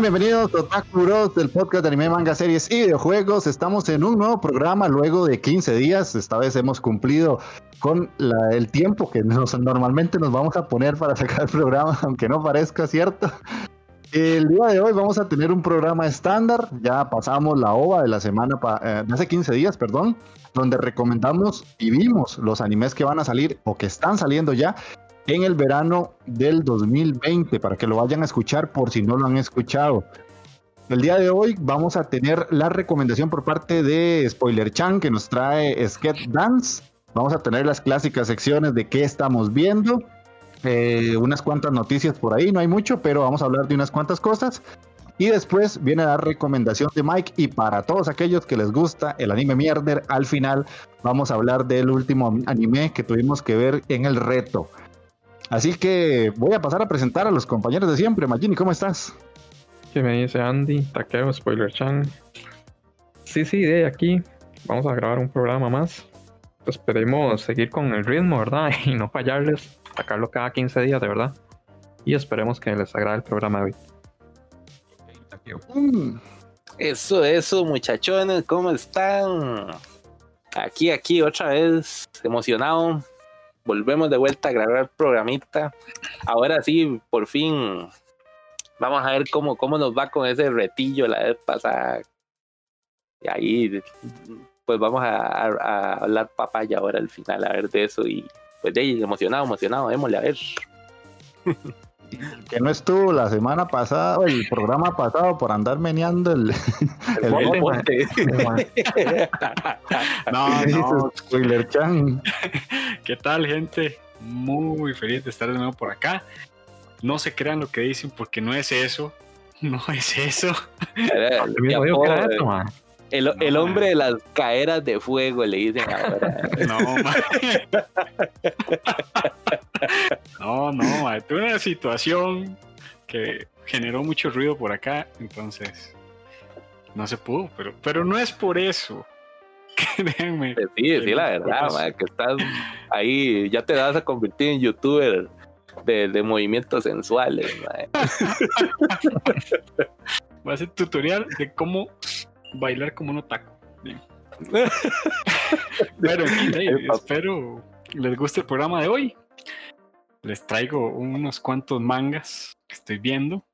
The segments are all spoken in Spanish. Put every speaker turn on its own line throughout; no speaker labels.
Bienvenidos a Otaku Bros, del podcast de anime, manga, series y videojuegos. Estamos en un nuevo programa luego de 15 días. Esta vez hemos cumplido con el tiempo que nos, normalmente nos vamos a poner para sacar el programa, aunque no parezca cierto. El día de hoy vamos a tener un programa estándar. Ya pasamos la OVA de la semana, eh, de hace 15 días, perdón, donde recomendamos y vimos los animes que van a salir o que están saliendo ya en el verano del 2020, para que lo vayan a escuchar por si no lo han escuchado. El día de hoy vamos a tener la recomendación por parte de Spoiler Chan que nos trae Sketch Dance. Vamos a tener las clásicas secciones de qué estamos viendo. Eh, unas cuantas noticias por ahí, no hay mucho, pero vamos a hablar de unas cuantas cosas. Y después viene la recomendación de Mike. Y para todos aquellos que les gusta el anime mierder, al final vamos a hablar del último anime que tuvimos que ver en el reto. Así que voy a pasar a presentar a los compañeros de siempre. Magini, ¿cómo estás?
¿Qué me dice Andy? Takeo, Spoiler Chan. Sí, sí, de aquí vamos a grabar un programa más. Pues esperemos seguir con el ritmo, ¿verdad? Y no fallarles, sacarlo cada 15 días, de verdad. Y esperemos que les agrade el programa de hoy.
Mm. Eso, eso, muchachones, ¿cómo están? Aquí, aquí, otra vez, emocionado volvemos de vuelta a grabar programita. Ahora sí, por fin, vamos a ver cómo, cómo nos va con ese retillo la vez pasada. Y ahí, pues vamos a, hablar papaya ahora al final, a ver de eso. Y pues de ahí, emocionado, emocionado, démosle a ver.
que no estuvo la semana pasada o el programa pasado por andar meneando el, el,
no, no, spoiler chan. ¿Qué tal, gente? Muy feliz de estar de nuevo por acá. No se crean lo que dicen porque no es eso. No es eso.
El, el hombre de las caeras de fuego le dicen ahora.
No, no, no, tuve una situación que generó mucho ruido por acá, entonces no se pudo, pero, pero no es por eso.
Créanme. Pues sí, sí, la verdad, que estás ahí, ya te vas a convertir en youtuber de, de movimientos sensuales.
Voy a hacer tutorial de cómo bailar como un otaku. Pero espero les guste el programa de hoy. Les traigo unos cuantos mangas que estoy viendo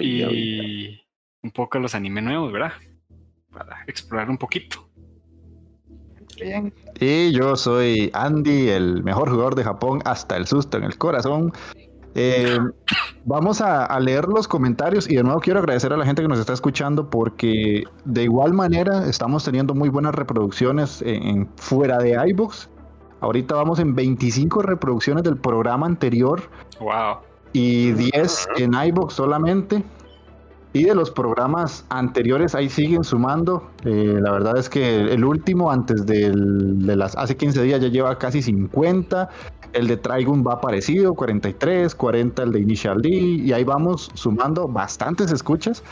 y un poco los anime nuevos, ¿verdad? Para explorar un poquito.
Bien. Y yo soy Andy, el mejor jugador de Japón hasta el susto en el corazón. Eh, vamos a, leer los comentarios y de nuevo quiero agradecer a la gente que nos está escuchando porque de igual manera estamos teniendo muy buenas reproducciones en, fuera de iBooks. Ahorita vamos en 25 reproducciones del programa anterior
Wow.
y 10 en iBox solamente. Y de los programas anteriores ahí siguen sumando. Eh, la verdad es que el último, antes del- de las hace 15 días, ya lleva casi 50. El de Trigun va parecido, 43, 40 el de Initial D. Y ahí vamos sumando bastantes escuchas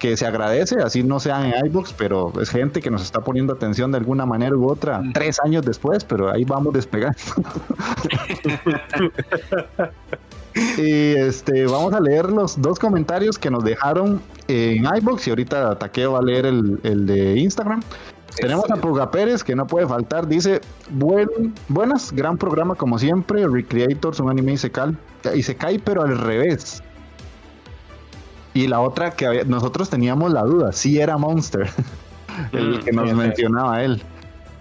que se agradece, así no sean en iBox, pero es gente que nos está poniendo atención de alguna manera u otra tres años después, pero ahí vamos despegando. Y este, vamos a leer los dos comentarios que nos dejaron en iBox y ahorita Taqueo va a leer el, el de Instagram. Tenemos a Puga Pérez, que no puede faltar. Dice: Buen, Buenas, gran programa como siempre. Recreators, un anime Isekai, Isekai, pero al revés. Y la otra que había- nosotros teníamos la duda: si era Monster, el
Mm,
que nos
sí, sí.
mencionaba él.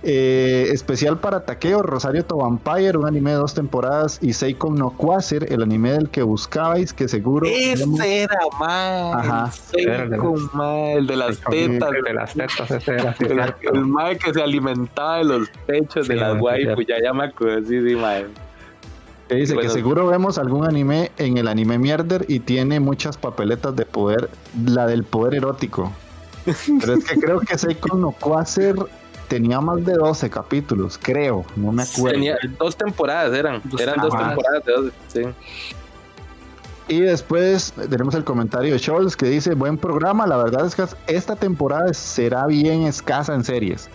Eh, especial para Takeo, Rosario to Vampire, un anime de dos temporadas, y Seiko no Quasar, el anime del que buscabais, que seguro.
Ese era más.
Ajá.
Era el de
Seiko, mae, el de las tetas.
El de las tetas, ese era así,
El, el mae que se alimentaba de los pechos de
Sí,
las
mae,
waifu,
cierto.
ya ya me acuerdo, sí, sí, mae.
que dice
Bueno.
que seguro vemos algún anime en el anime Mierder y tiene muchas papeletas de poder, la del poder erótico. Pero es que creo que Seiko no Quasar tenía más de 12 capítulos, creo, no me acuerdo.
Tenía dos temporadas, eran.
Dos
eran dos
temporadas.
de dos, sí.
Y después tenemos el comentario de Scholz que dice, buen programa, la verdad es que esta temporada será bien escasa en series,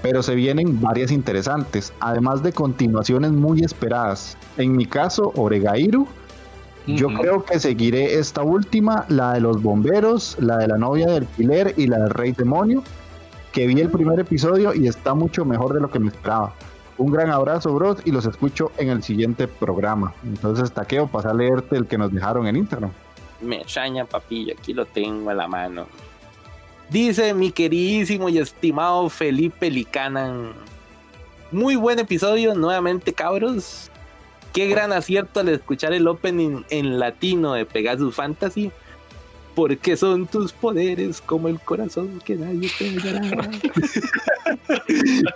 pero se vienen varias interesantes, además de continuaciones muy esperadas. En mi caso, Oregairu, yo creo que seguiré esta última, la de los bomberos, la de la novia del alquiler y la del rey demonio, que vi el primer episodio y está mucho mejor de lo que me esperaba. Un gran abrazo, bros, y los escucho en el siguiente programa. Entonces, Taqueo, pasa a leerte el que nos dejaron en Instagram.
Me extraña, papilla, aquí lo tengo a la mano. Dice mi queridísimo y estimado Felipe Licanan. Muy buen episodio, nuevamente, cabros. Qué gran acierto al escuchar el opening en latino de Pegasus Fantasy. Porque son tus poderes como el corazón que nadie te dará.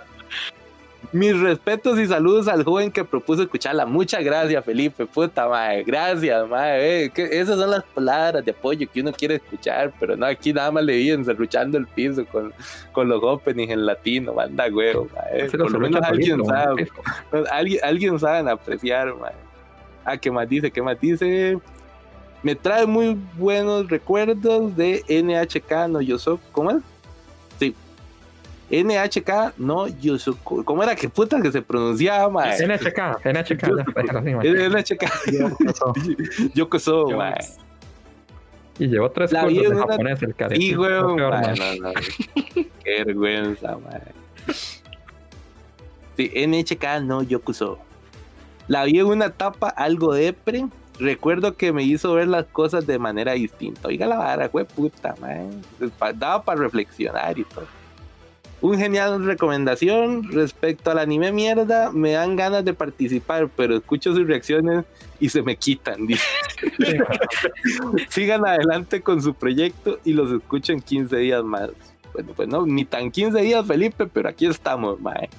Mis respetos y saludos al joven que propuso escucharla. Muchas gracias, Felipe. Puta madre. Gracias, madre. Esas son las palabras de apoyo que uno quiere escuchar. Pero no, aquí nada más le vi encerruchando el piso con, con los openings en latino. Manda huevo, madre. Por lo menos alguien sabe. Alguien, alguien saben apreciar, madre. Ah, ¿qué más dice? ¿Qué más dice? Me trae muy buenos recuerdos de NHK no Yosoku. ¿Cómo es? Sí. NHK no Yosoku. ¿Cómo era que puta que se pronunciaba, madre?
NHK, NHK.
NHK Yokoso.
Y llevó tres cursos de japonés, el care.
Sí, weón, no, no. Qué vergüenza, madre. Sí, NHK no Yokuso. La vi en una etapa algo depre. Recuerdo que me hizo ver las cosas de manera distinta. Oiga la vara, fue puta, man. Daba para reflexionar y todo. Un genial recomendación respecto al anime mierda. Me dan ganas de participar, pero escucho sus reacciones y se me quitan. Sigan adelante con su proyecto y los escucho en 15 días más. Bueno, pues no, ni tan 15 días, Felipe, pero aquí estamos, mae.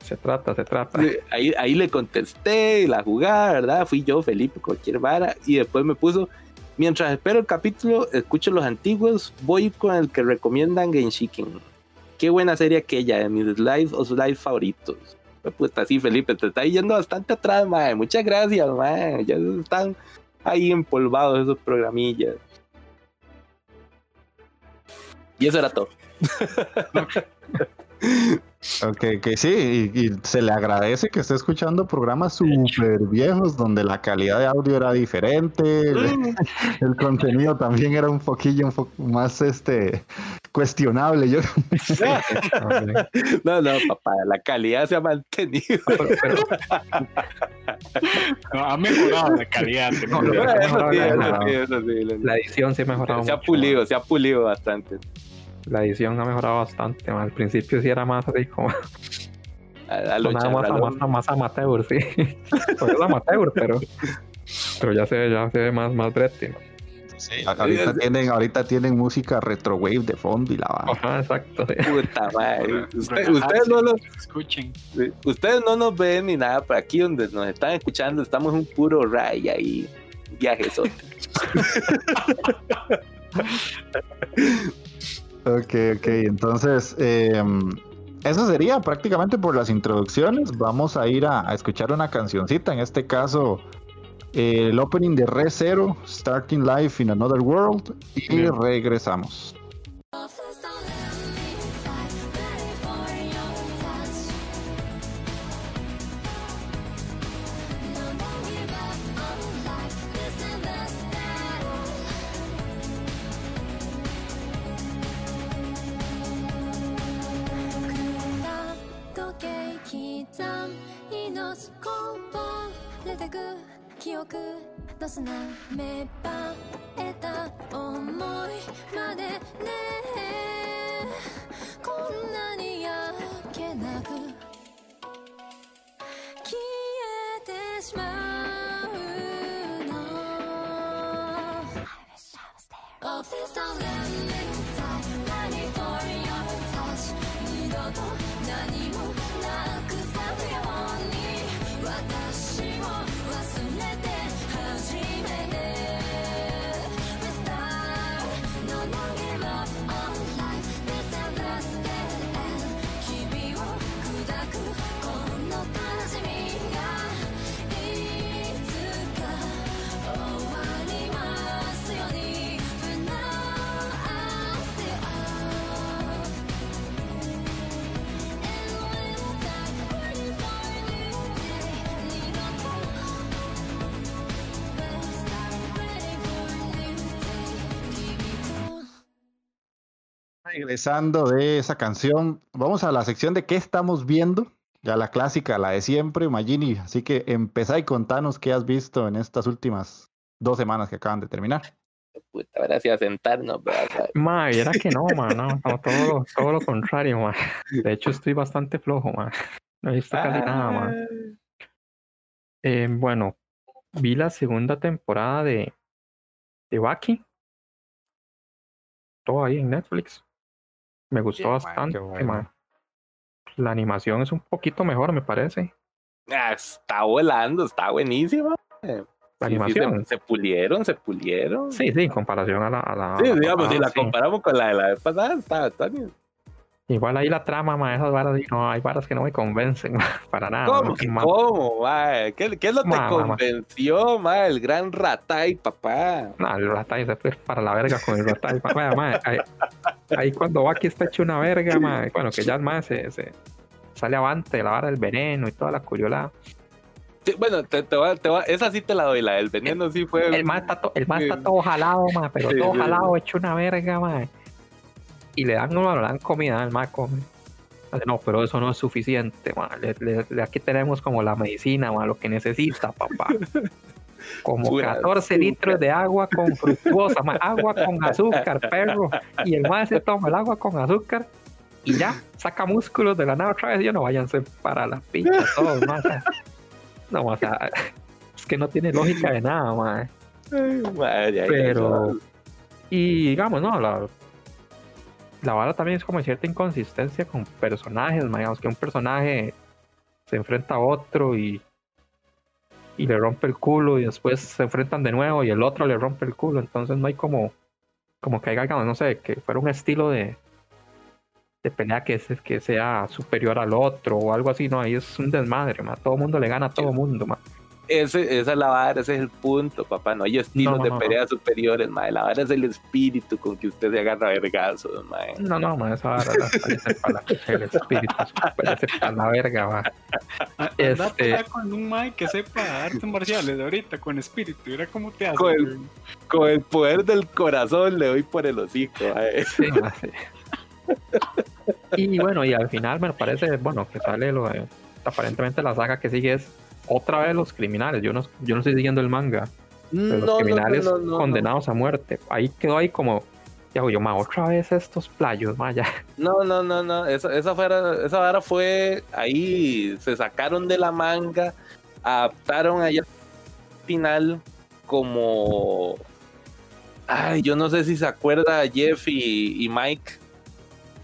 Se trata, se trata.
Ahí, ahí le contesté la jugada, ¿verdad? Fui yo, Felipe, cualquier vara. Y después me puso, mientras espero el capítulo, escucho los antiguos, voy con el que recomiendan Genshiken. Qué buena serie aquella, de mis live o live favoritos. Pues, Puta, sí, Felipe, te está yendo bastante atrás, mae. Muchas gracias, mae. Ya están ahí empolvados esos programillas. Y eso era todo.
Ok, que sí, y, y se le agradece que esté escuchando programas súper viejos donde la calidad de audio era diferente, el, el contenido también era un poquillo un poco más este cuestionable. Yo
No, no, papá, la calidad se ha mantenido.
Pero- pero-
No, ha mejorado la calidad.
la edición sí ha mejorado
Se ha pulido, se ha pulido bastante.
La edición ha mejorado bastante. man. Al principio sí era más así como
A, a lo
sonaba más, más, más amateur, sí. Pues es amateur, pero, pero ya se ve, ya se ve más, más brete. man.
Sí, ahorita tienen, ahorita tienen música retro wave de fondo y la va.
Ajá, exacto. sí.
Puta madre. Usted- ustedes, no lo-
Escuchen.
ustedes no nos ven ni nada, pero aquí donde nos están escuchando estamos en un puro ray ahí. Viajesote.
Ok, ok. Entonces, eh, eso sería prácticamente por las introducciones. Vamos a ir a, a escuchar una cancioncita. En este caso, eh, el opening de Re Zero, Starting Life in Another World. Y regresamos. Regresando de esa canción, vamos a la sección de qué estamos viendo. Ya la clásica, la de siempre, Magini. Así que empezá y contanos qué has visto en estas últimas dos semanas que acaban de terminar.
Puta, ahora sí a sentarnos, ¿verdad?
Ma, era que no, ma, no, no, todo, todo lo contrario, ma. De hecho, estoy bastante flojo, ma. No he visto casi nada, ma. Eh, bueno, vi la segunda temporada de, de Baki. Todo ahí en Netflix. Me gustó bastante,
bueno, qué bueno.
ma. La animación es un poquito mejor, me parece.
Ah, está volando, está buenísima.
La
Sí, sí,
animación.
se, se pulieron, se pulieron.
Sí, sí, en comparación a la. A la,
Sí,
a la
digamos, si la comparamos con la de la vez pasada, está, está bien.
Igual ahí la trama, ma, esas varas, no, hay varas que no me convencen, ma, para nada.
¿Cómo?
ma, ma.
¿Cómo, mae? ¿Qué, qué es lo que te
Ma, ma, ma.
convenció, mae? El gran Ratay, papá.
No, el Ratai se fue para la verga con el Ratai. Vaya, mae, ahí, ahí cuando Baki está hecho una verga, mae, bueno, que ya mae se, se sale avante, la vara del veneno y toda la curiolada.
Sí, bueno, te, te voy a- te voy a- esa sí te la doy, la del veneno sí fue.
El mae está, to- el mae está todo jalado, mae, pero
Sí,
todo
sí,
jalado, hecho una verga, mae. Y le dan, no, le dan comida, el mae come. No, pero eso no es suficiente. Le- le- aquí tenemos como la medicina, mae, lo que necesita, papá. Como
Pura
14
azúcar.
litros de agua con fructuosa, mae, agua con azúcar, perro. Y el mae se toma el agua con azúcar y ya, saca músculos de la nada otra vez. Yo no váyanse para la pincha todos, sea, No, o sea, es que no tiene lógica de nada,
ay,
Pero, y digamos, no, la, la vara también es como cierta inconsistencia con personajes, digamos que un personaje se enfrenta a otro y, y le rompe el culo y después se enfrentan de nuevo y el otro le rompe el culo, entonces no hay como, como que haya, no sé, que fuera un estilo de, de pelea que, se- que sea superior al otro o algo así, no, ahí es un desmadre, ma, todo mundo le gana a todo mundo, ma.
Ese, esa es la vara, ese es el punto, papá. No hay estilos
No,
de
no, no.
pelea superiores, mae. La vara es el espíritu con que usted se agarra a vergazos, mae.
No, no, ma, esa vara la parece para la, el espíritu, parece para la verga, ma.
A-
Este-
con un que sepa artes marciales ahorita, con espíritu. Mira cómo te hace.
Con el-
güey.
Con el poder del corazón le doy por el hocico, mae.
Sí. Y bueno, y al final me parece, bueno, que sale lo de, aparentemente la saga que sigue es otra vez los criminales. Yo no, yo no estoy siguiendo el manga, pero los criminales
no, no, no.
condenados a muerte. Ahí quedó ahí como, ya yo, ma, otra vez estos playos, ma, ya.
No, no, no, no. Esa, esa, fuera, esa vara fue ahí, se sacaron de la manga, adaptaron allá al final como Ay, yo no sé si se acuerda Jeff y, y Mike.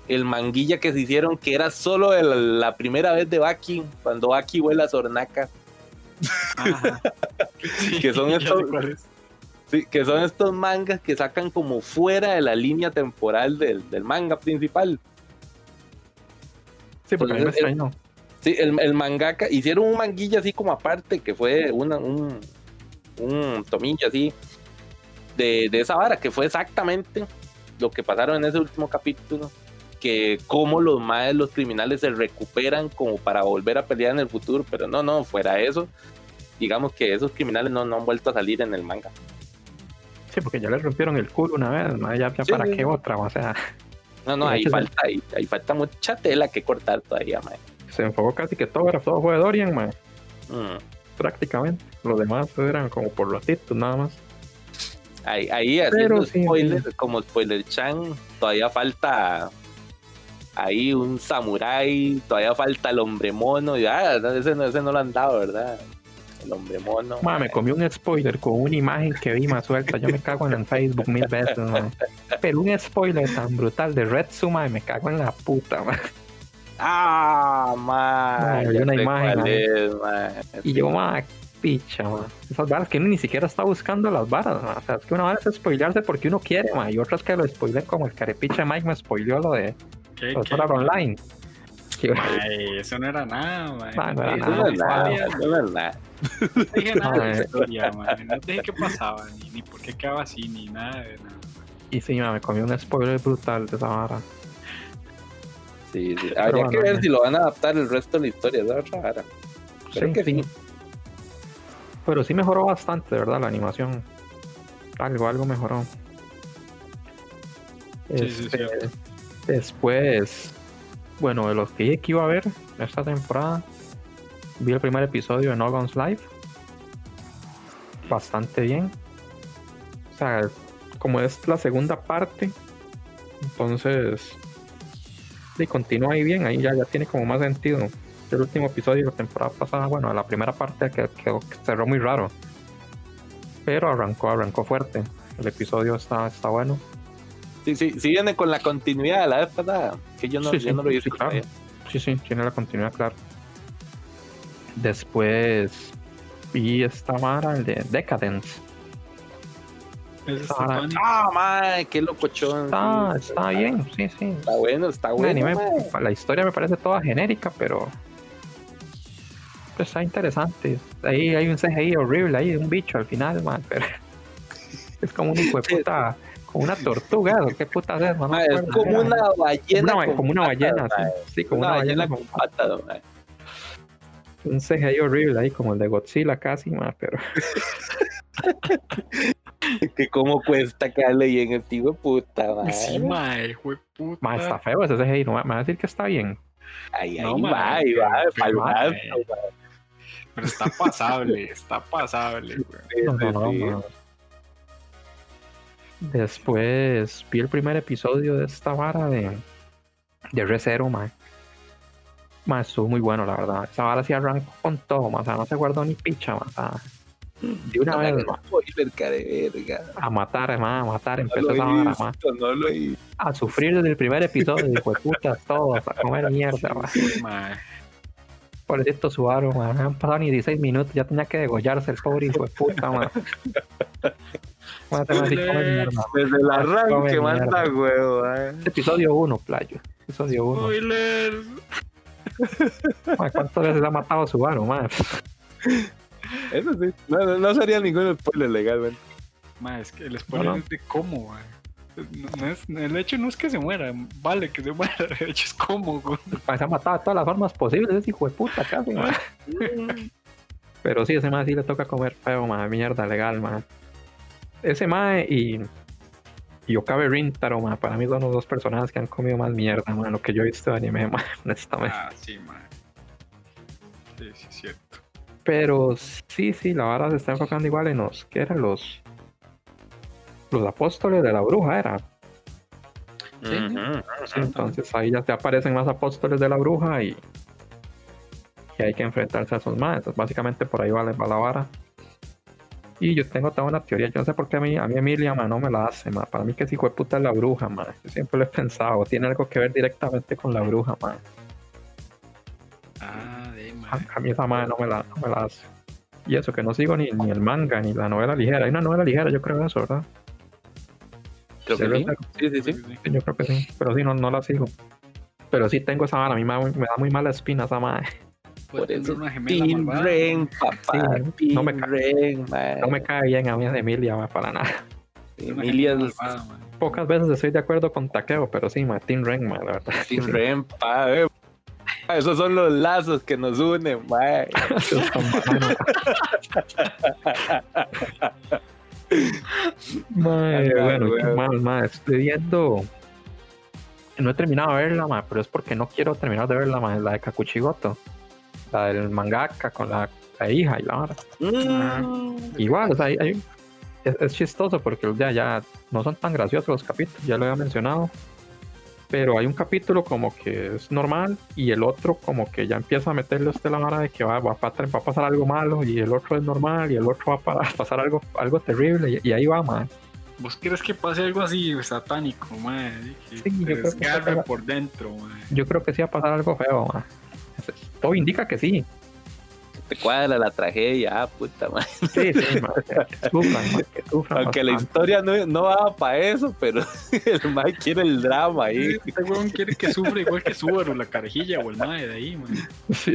El manguilla que se hicieron que era solo el- la primera vez de Baki, cuando Baki vuela a Sornaka.
Ajá. Sí,
Que son estos-
sé cuál es.
Sí, que son estos mangas que sacan como fuera de la línea temporal del, del manga principal.
Sí, porque a mí me
Entonces, el-. Sí, el, el mangaka, hicieron un manguilla así como aparte, que fue una, un, un tomillo así de, de esa vara, que fue exactamente lo que pasaron en ese último capítulo, que cómo los maes, los criminales se recuperan como para volver a pelear en el futuro, pero no, no, fuera eso, digamos que esos criminales no, no han vuelto a salir en el manga.
Sí, porque ya le rompieron el culo una vez, ma, ya, ya
Sí,
para
sí.
qué otra, o sea,
No, no, ahí falta, ahí, ahí falta mucha tela que cortar todavía, mae.
se enfocó casi que todo era todo fue de Dorian, ma,
Mm.
prácticamente. Los demás eran como por los títulos nada más.
Ahí, ahí haciendo
Pero sí,
spoiler, como spoiler chan, todavía falta ahí un samurái, todavía falta el hombre mono, y ah, no, ese, no, ese no lo han dado, ¿verdad? El hombre mono.
Ma, me comí un spoiler con una imagen que vi más suelta. Yo me cago en el Facebook mil veces, ma. Pero un spoiler tan brutal de Red Suma, me cago en la puta, ma.
Ah,
hay una imagen ahí. Y yo, ma, picha, ma. Esas varas que uno ni siquiera está buscando las varas, ma. O sea, es que una vara es spoilearse porque uno quiere, ma. Y otras que lo spoilen como el carepicha Mike me spoileó lo de
¿Qué,
Online.
Ay, eso no era nada, man.
Ah, no era
Eso
nada,
no es nada, no es nada.
No dije nada de la historia, man. No te dije qué pasaba, ni, ni por qué quedaba así, ni nada de nada.
Y sí, ma, me comí un spoiler brutal de esa vara.
Sí, sí.
Pero
Habría que ver si lo van a adaptar el resto de la historia, es otra vara. Creo que sí.
Pero sí mejoró bastante, de verdad, la animación. Algo, algo mejoró.
Sí, sí,
Este,
cierto.
después, bueno, de los que iba a ver esta temporada, vi el primer episodio de No Guns Live. Bastante bien. O sea, como es la segunda parte, entonces. Sí, continúa ahí bien, ahí ya, ya tiene como más sentido. El último episodio de la temporada pasada, bueno, la primera parte que, que- que cerró muy raro. Pero arrancó, arrancó fuerte. El episodio está, está bueno.
Sí, sí, sí viene con la continuidad de la vez pasada, que yo no,
Sí,
yo
sí,
no lo vi
sí, claro. Sí, sí, tiene la continuidad, claro. Después vi esta vara, el de Decadence.
Funny.
Ah, mae, qué locochón.
Está,
sí,
está bien, sí, sí.
Está bueno, está bueno.
anime, la historia me parece toda genérica, pero pues, está interesante. Ahí hay un CGI horrible ahí, de un bicho al final, man, pero es como un hijo de puta, como una tortuga, ¿o ¿qué puta es? No
es como una ballena.
Como una,
con
como una ballena, sí, sí, como
Una
una,
ballena
ballena
con patas, mae.
un CGI horrible ahí, como el de Godzilla casi, man, pero
Que cómo cuesta caerle bien el tío de puta.
Sí, fue puta.
man, está feo ese CGI, no me va a decir que está bien.
Ahí, ahí
No,
va, ahí va,
pero-
pa'l
pero, está pasable, está pasable, güey.
No, no, no,
sí.
Después vi el primer episodio de esta vara de, de Recero, man. Man, estuvo muy bueno, la verdad. Esa vara sí arrancó con todo, man. O sea, no se guardó ni picha, man. O sea, de una
No
vez, man,
de verga.
a matar, man, a matar.
No
Empezó esa vara, man.
no lo he visto.
A sufrir desde el primer episodio, hijo de putas, todos, a comer mierda, man.
Mae.
Pobrecito Subaru, man. No han pasado ni 16 minutos, ya tenía que degollarse el pobre hijo de puta, man. Man, man mierda.
Desde el arranque manda huevo, eh.
Episodio 1, playo. Episodio 1.
Spoilers.
Man, ¿Cuántas veces ha matado Subaru, man?
Eso sí. No, no, no sería ningún spoiler legalmente.
Mae, es que el spoiler
No, no.
es de cómo, mae. No, es, el hecho no es que se muera, vale que se muera, el hecho es cómo, güey.
Man, se ha matado de todas las formas posibles, ese hijo de puta casi, man. Pero sí, ese man sí le toca comer feo, man. Mierda legal, man. Ese man y. Y Okabe Rintaro. Para mí son los dos personajes que han comido más mierda, man. Lo que yo he visto de anime, man. Honestamente.
Ah, sí, mae. Sí, sí, es cierto.
Pero sí, sí, la vara se está enfocando igual en los. ¿Qué eran los? Los apóstoles de la bruja, era. Sí, entonces ahí ya te aparecen más apóstoles de la bruja y, y hay que enfrentarse a esos más. Entonces, básicamente por ahí va, la- va la vara. Y yo tengo toda una teoría. Yo no sé por qué a mí, a mí Emilia, ma, no me la hace, ma. Para mí que hijo de puta es la bruja, ma. Yo siempre lo he pensado. Tiene algo que ver directamente con la bruja, ma.
Ah, de
A, a mí esa madre no me la, no me la hace. Y eso, que no sigo ni, ni el manga, ni la novela ligera. Hay una novela ligera, yo creo eso, ¿verdad?
Creo que
Sí,
sí. Sí, sí, sí.
Sí, yo creo que sí. Pero sí, no, no la sigo. Pero sí tengo esa vara. A mí me, da muy- me da muy mala espina esa madre.
Puede tener una gemela
Tin
malvada.
Ren, papá.
Sí, no me
Ren.
No me cae bien a mí de Emilia, para nada.
Emilia es
malvada.
Pocas veces estoy de acuerdo con Takeo, pero sí, ma, Team Ren, la verdad.
Tin Ren, pa. eh. Esos son los lazos que nos unen,
bananos. Mae,
Ajá,
bueno, qué mal, ma, estoy viendo. No he terminado de verla, ma, pero es porque no quiero terminar de verla, ma, la de Kakuchigoto. La del mangaka con la, la hija y la vara.
Mm.
Igual, o sea, hay- hay- es, es chistoso porque ya, ya no son tan graciosos los capítulos, ya lo había mencionado. Pero hay un capítulo como que es normal y el otro como que ya empieza a meterle a usted la vara de que va, va, a, va a pasar algo malo y el otro es normal y el otro va a pa- pasar algo, algo terrible y, y ahí va, man.
¿Vos quieres que pase algo así satánico, mae? Que
Sí,
te
yo creo que
desgarre por dentro, mae.
Yo creo que sí va a pasar algo feo, man. Todo indica que sí.
Te cuadra la tragedia, ah, puta, mae.
Sí, sí, man, que, sufran, man, que sufran.
Aunque la historia no, no va para eso, pero el mae quiere el drama ahí.
Este weón quiere que sufra igual que Subaru, la carejilla o el mae de ahí, mae.
Sí.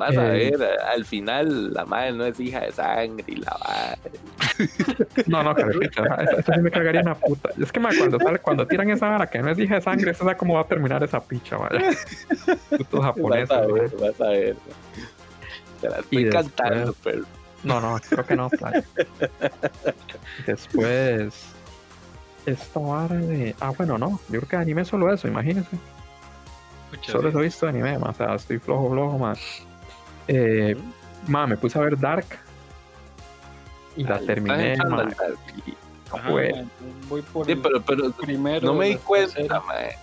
Vas a
Eh.
ver, al final la madre no es hija de sangre y la madre.
No, no, carajita, eso, eso sí me cargaría una puta. Es que cuando sale, cuando tiran esa vara que no es hija de sangre, eso es cómo va a terminar esa picha, vaya. Putos japoneses,
Vas a ver, vas a ver. Te la estoy
Y después-
cantando, pero
No, no, creo que no, playa. Después, esta vara de. Ah, bueno, no. Yo creo que anime solo eso, imagínense. Solo eso he visto de anime, ma, O sea, estoy flojo, flojo, más. Eh, ma, me puse a ver Dark. Y la
Ay,
terminé, ma.
tal.
No
Ajá,
fue.
mae, voy por
Sí, pero, pero
primero.
no me di cuenta, mae.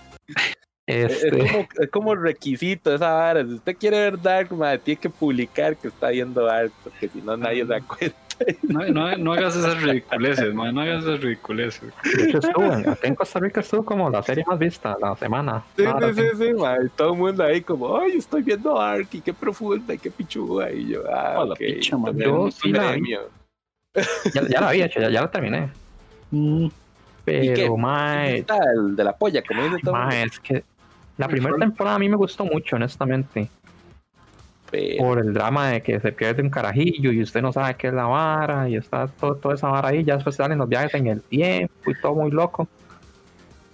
Es,
Este,
como, es como requisito esa vara. Si usted quiere ver Dark, mae, tiene que publicar que está viendo Dark, porque si no nadie se da cuenta.
No, no, no hagas esas ridiculeces, mae, no hagas esas ridiculeces.
de hecho, estuvo en- Costa Rica estuvo como la serie más vista la semana.
Sí, sí, sí, sí. Todo el mundo ahí como, ay, estoy viendo Dark y qué profunda y qué pichuda. Y yo, ah,
la picha,
también
Yo sí la vi. Ya, ya la había hecho, ya, ya la terminé.
qué?
Pero, mae,
el de la polla, como dice todo el mundo.
mae, es que la primera temporada a mí me gustó mucho, honestamente.
Pero,
Por el drama de que se pierde un carajillo y usted no sabe qué es la vara y está todo, toda esa vara ahí. Ya después salen los viajes en el tiempo y todo muy loco.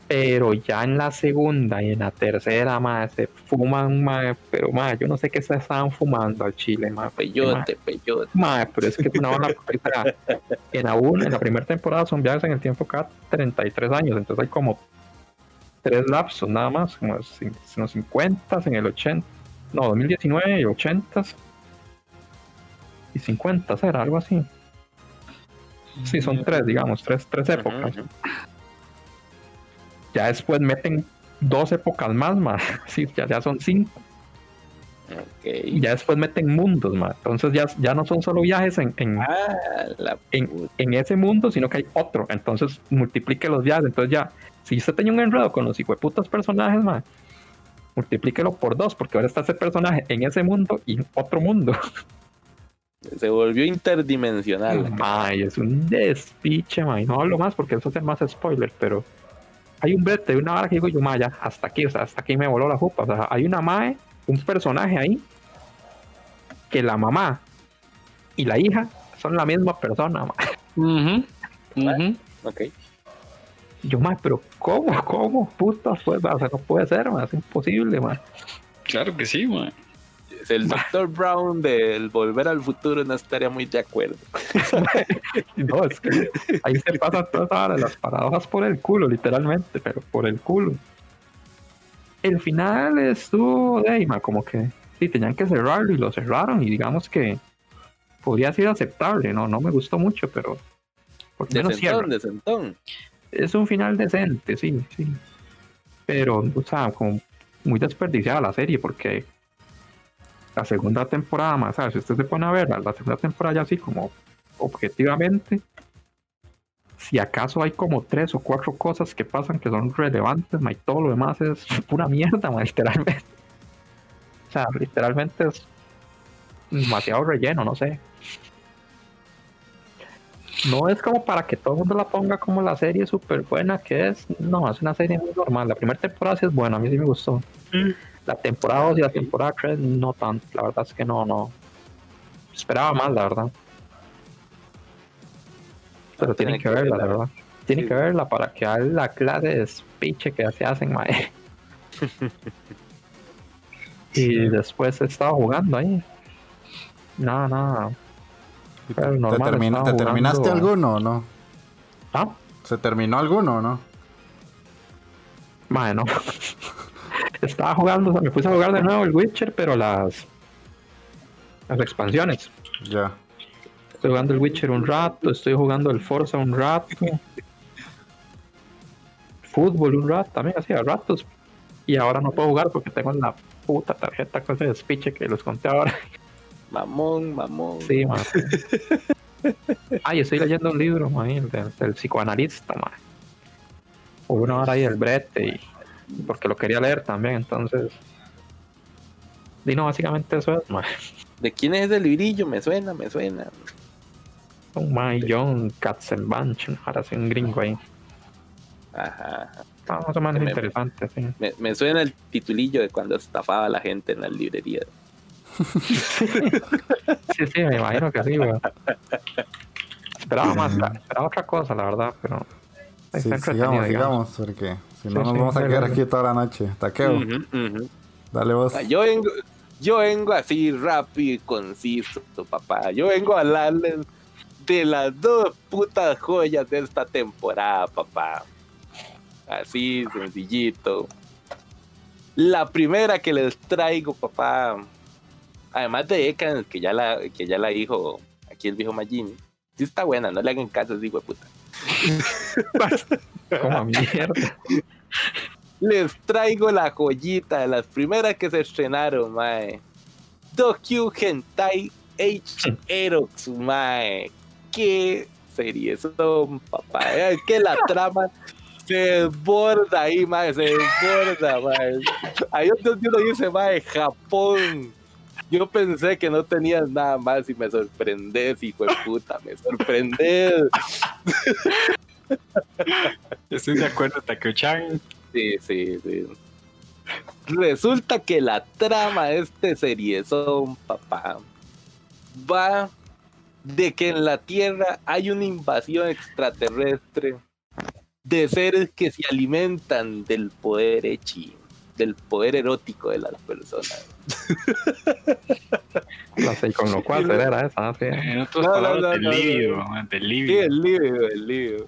Pero ya en la segunda y en la tercera, mae, se fuman, mae, pero mae, yo no sé qué se estaban fumando al chile, mae,
peyote, peyote.
Mae, pero es que es una hora, en la, una- en la primera temporada son viajes en el tiempo cada 33 años, entonces hay como tres lapsos nada más, como en los 50, en el 80, no, 2019 y 80 y 50, era algo así. Sí, son tres, digamos, tres, tres épocas. Ya después meten dos épocas más, más. Sí, ya, ya son cinco. Y ya después meten mundos, más. Entonces ya, ya no son solo viajes en, en,
Ah,
en, ese mundo, sino que hay otro. Entonces multiplique los viajes. Entonces ya, si usted tenía un enredo con los hijueputas personajes, man, multiplíquelo por dos, porque ahora está ese personaje en ese mundo y en otro mundo.
Se volvió interdimensional.
Ay, es un despiche, man. Y No hablo más porque eso hace más spoilers, pero hay un brete, una vara que digo yo, ma, ya, hasta aquí, o sea, hasta aquí me voló la jupa. O sea, hay una mae, un personaje ahí, que la mamá y la hija son la misma persona, ma.
Ujú, ujú.
Ok.
Y Yo, más, pero ¿cómo? ¿Cómo? Puta, pues, o sea, no puede ser, man, es imposible, man.
Claro que sí.
Es el Dr. Brown del Volver al Futuro no estaría muy de acuerdo.
No, es que ahí se pasan todas ahora las paradojas por el culo, literalmente, pero por el culo. El final estuvo de ahí, man, como que sí, tenían que cerrarlo y lo cerraron y digamos que podría ser aceptable, no, no me gustó mucho, pero por
De
menos cierra.
sentón, de sentón.
Es un final decente, sí, sí. Pero, o sea, como muy desperdiciada la serie porque la segunda temporada más, ¿sabes? Si usted se pone a ver la segunda temporada ya así como objetivamente, si acaso hay como tres o cuatro cosas que pasan que son relevantes, y todo lo demás es pura mierda, literalmente. O sea, literalmente es demasiado relleno, no sé. No es como para que todo el mundo la ponga como la serie súper buena que es. No, es una serie muy normal. La primera temporada sí es buena, a mí sí me gustó. La temporada 2 y la temporada 3 no tanto. La verdad es que no, no. Esperaba más, la verdad. Pero tienen que verla, la verdad. Tienen
Sí.
que verla para que hagan la clase de speech que se hacen, mae. y después estaba jugando ahí. Nada, nada. Pero
¿Te,
normal,
termina-
estaba
¿te terminaste
jugando-
alguno o no?
Ah,
¿Se terminó alguno o no?
Mae, no. Estaba jugando, o sea, me puse a jugar de nuevo el Witcher, pero las las expansiones.
Ya.
Estoy jugando el Witcher un rato, estoy jugando el Forza un rato. Fútbol un rato, también así a ratos. Y ahora no puedo jugar porque tengo la puta tarjeta con ese despiche que les conté ahora.
Mamón, mamón.
Sí, man. Ay, estoy leyendo un libro, man, del, del psicoanalista, man. Hubo una hora ahí del brete y porque lo quería leer también, entonces. Y no, básicamente eso es, man.
¿De quién es ese librillo? Me suena, me suena.
Un man John Katzenbach, ahora sí, un gringo ahí.
Ajá. ajá.
Está más o menos
Me-
interesante, sí.
Me, me suena el titulillo de cuando estafaba a la gente en las librerías.
Sí, sí, me imagino que sí, weón. Esperaba más, esperaba otra cosa, la verdad, pero.
Sí, sigamos,
digamos.
sigamos, porque si
Sí,
no nos
sí,
vamos a quedar aquí toda la noche. Taqueo,
ujú.
dale vos.
Yo vengo, yo vengo así rápido y conciso, papá. Yo vengo a hablarles de las dos putas joyas de esta temporada, papá. Así, sencillito. La primera que les traigo, papá. Además de Ekan, que ya la, que ya la dijo aquí el viejo Magini. Sí está buena, no le hagan caso, digo de puta.
Como mierda.
Les traigo la joyita de las primeras que se estrenaron, mae. Docu Hentai H Erox, mae. Qué serie son, papá. Que la trama se desborda ahí, mae. Se desborda, mae. Ahí donde uno dice, mae, Japón. Yo pensé que no tenías nada más y me sorprendes, hijo de puta. Me sorprendes.
Estoy de acuerdo, Takeo-chan.
Sí, sí, sí. Resulta que la trama de este serie son, papá, va de que en la Tierra hay una invasión extraterrestre de seres que se alimentan del poder echi, del poder erótico de las personas.
La con lo cual era esa. Sí.
En otras
No, no,
palabras,
no,
del
no, no.
líbido, man, del
Sí,
líbido.
el lío, el lío.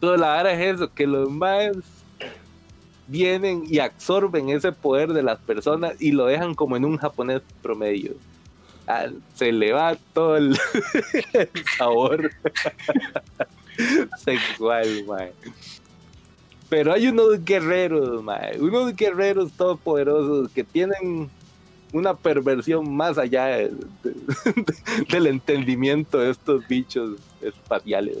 Todo la vara es eso, que los más vienen y absorben ese poder de las personas y lo dejan como en un japonés promedio. Ah, Se le va todo el, el sabor sexual, mae. Pero hay unos guerreros, mae, unos guerreros todopoderosos que tienen una perversión más allá de- de- del entendimiento de estos bichos espaciales.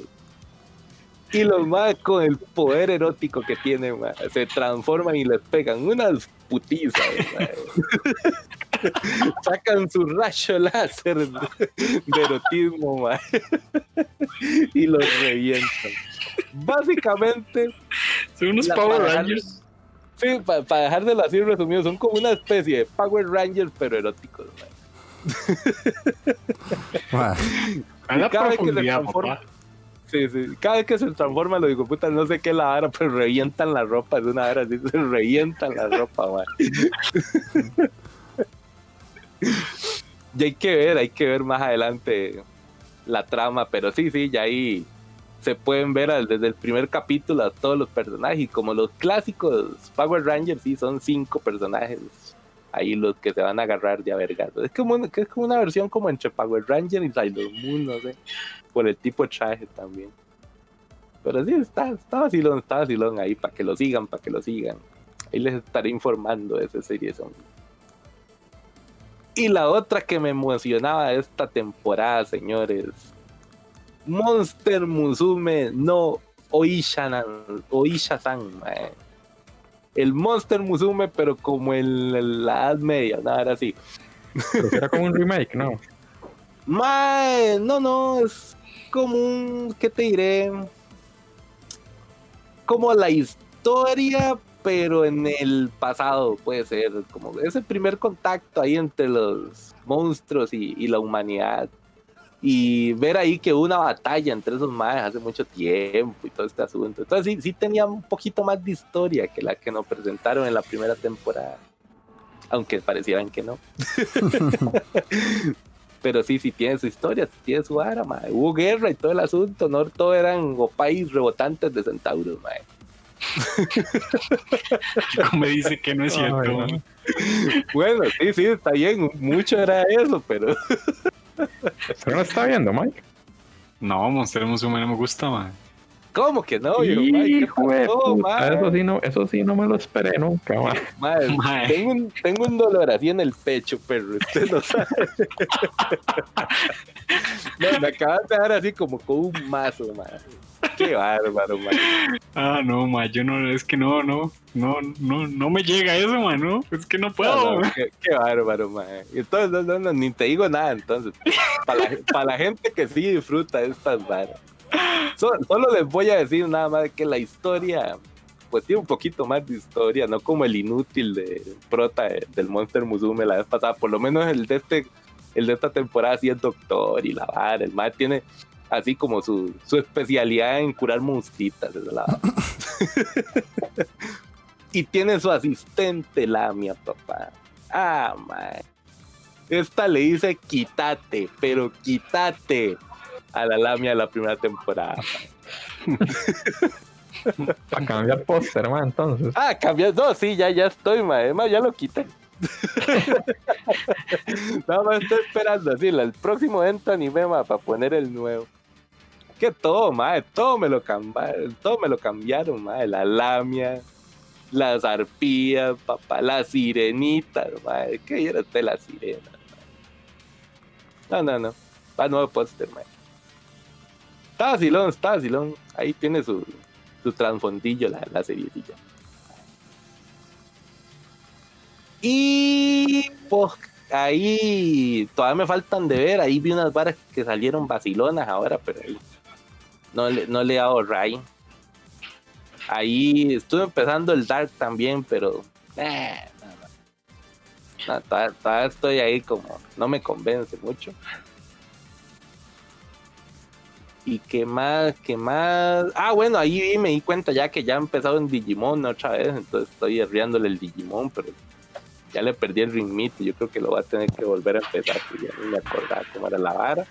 Y los más con el poder erótico que tienen, se transforman y les pegan unas putizas. Sacan su rayo láser de, de erotismo y los revientan. Básicamente,
Son unos
La
Power Rangers.
sí, para dejárselo así resumido, son como una especie de Power Rangers, pero eróticos. cada vez que se transforma-
papá.
Sí, sí. Cada vez que se transforma, lo digo, puta, no sé qué la vara, pero revientan la ropa. Es una vara así, se revientan la ropa, man. y hay que ver, hay que ver más adelante la trama, pero sí, sí, ya ahí se pueden ver desde el primer capítulo a todos los personajes. Como los clásicos Power Rangers, sí, son cinco personajes. Ahí los que se van a agarrar de a vergas. Es como, una- es como una versión como entre Power Ranger y Sailor Moon, no sé por el tipo de traje también. Pero sí, está, está vacilón, está vacilón ahí para que lo sigan, para que lo sigan. Ahí les estaré informando de esa serie. Son. Y la otra que me emocionaba esta temporada, señores. Monster Musume no Oisha-san, Oisha-san, mae. El Monster Musume, pero como en la Edad Media, nada era así.
Pero era como un remake, ¿no?
Mae, no, no, es como un, ¿qué te diré? Como la historia, pero en el pasado, puede ser, como ese primer contacto ahí entre los monstruos y, y la humanidad. Y ver ahí que hubo una batalla entre esos maes hace mucho tiempo y todo este asunto. Entonces sí, sí tenía un poquito más de historia que la que nos presentaron en la primera temporada. Aunque parecieran que no. Pero sí, sí tiene su historia, sí tiene su vara, mae. Hubo guerra y todo el asunto, no todo eran opais rebotantes de centauros, mae.
Me dice que no es cierto.
Ay, no.
mae.
Bueno, sí, sí, está bien, mucho era eso, pero
¿Pero no está viendo, Mike?
No, Monster Musume no me gusta, man.
¿cómo que no?
Eso sí, no, eso sí no me lo esperé nunca, man.
Tengo, un, tengo un dolor así en el pecho, pero usted no sabe. No, me acabas de dar así como con un mazo, mae. Qué bárbaro, mae.
Ah, no, ma, yo no, es que no, no, no, no, no me llega eso, man, no, es que no puedo.
No, no,
man.
qué, qué bárbaro, mae. Entonces, no, no, no, ni te digo nada, entonces. Para la, para la gente que sí disfruta estas varas. So- solo les voy a decir nada más que la historia, pues tiene un poquito más de historia, no como el inútil de prota de- del Monster Musume la vez pasada. Por lo menos el de este, el de esta temporada sí es doctor y la vara. El mae tiene así como su, su especialidad en curar es la y tiene su asistente, Lamia, papá. Ah, mae. Esta le dice quítate, pero quítate a la Lamia de la primera temporada.
Para cambiar póster, man, entonces.
Ah, cambió. No, sí, ya, ya estoy. Además, ya lo quité. Nada más estoy esperando así, el próximo evento anime, mae, para poner el nuevo. Que todo, mae, todo me lo cambiaron, todo me lo cambiaron, mae. La lamia, las arpías, papá, las sirenitas, mae. ¿Qué era usted la sirena? mae? No, no, no. Va nuevo póster, mae. Está vacilón, está vacilón. Ahí tiene su, su transfondillo, la, la seriecilla. Y pues ahí todavía me faltan de ver. Ahí vi unas varas que salieron vacilonas ahora, pero no le, no le he dado ray. Ahí estuve empezando el Dark también, pero eh, no, todavía, estoy ahí como no me convence mucho. Y qué más, qué más. Ah, bueno, ahí me di cuenta ya que ya ha empezado en Digimon otra vez, entonces estoy herriándole el Digimon, pero ya le perdí el y yo creo que lo voy a tener que volver a empezar, porque ya no me acordaba cómo era la vara.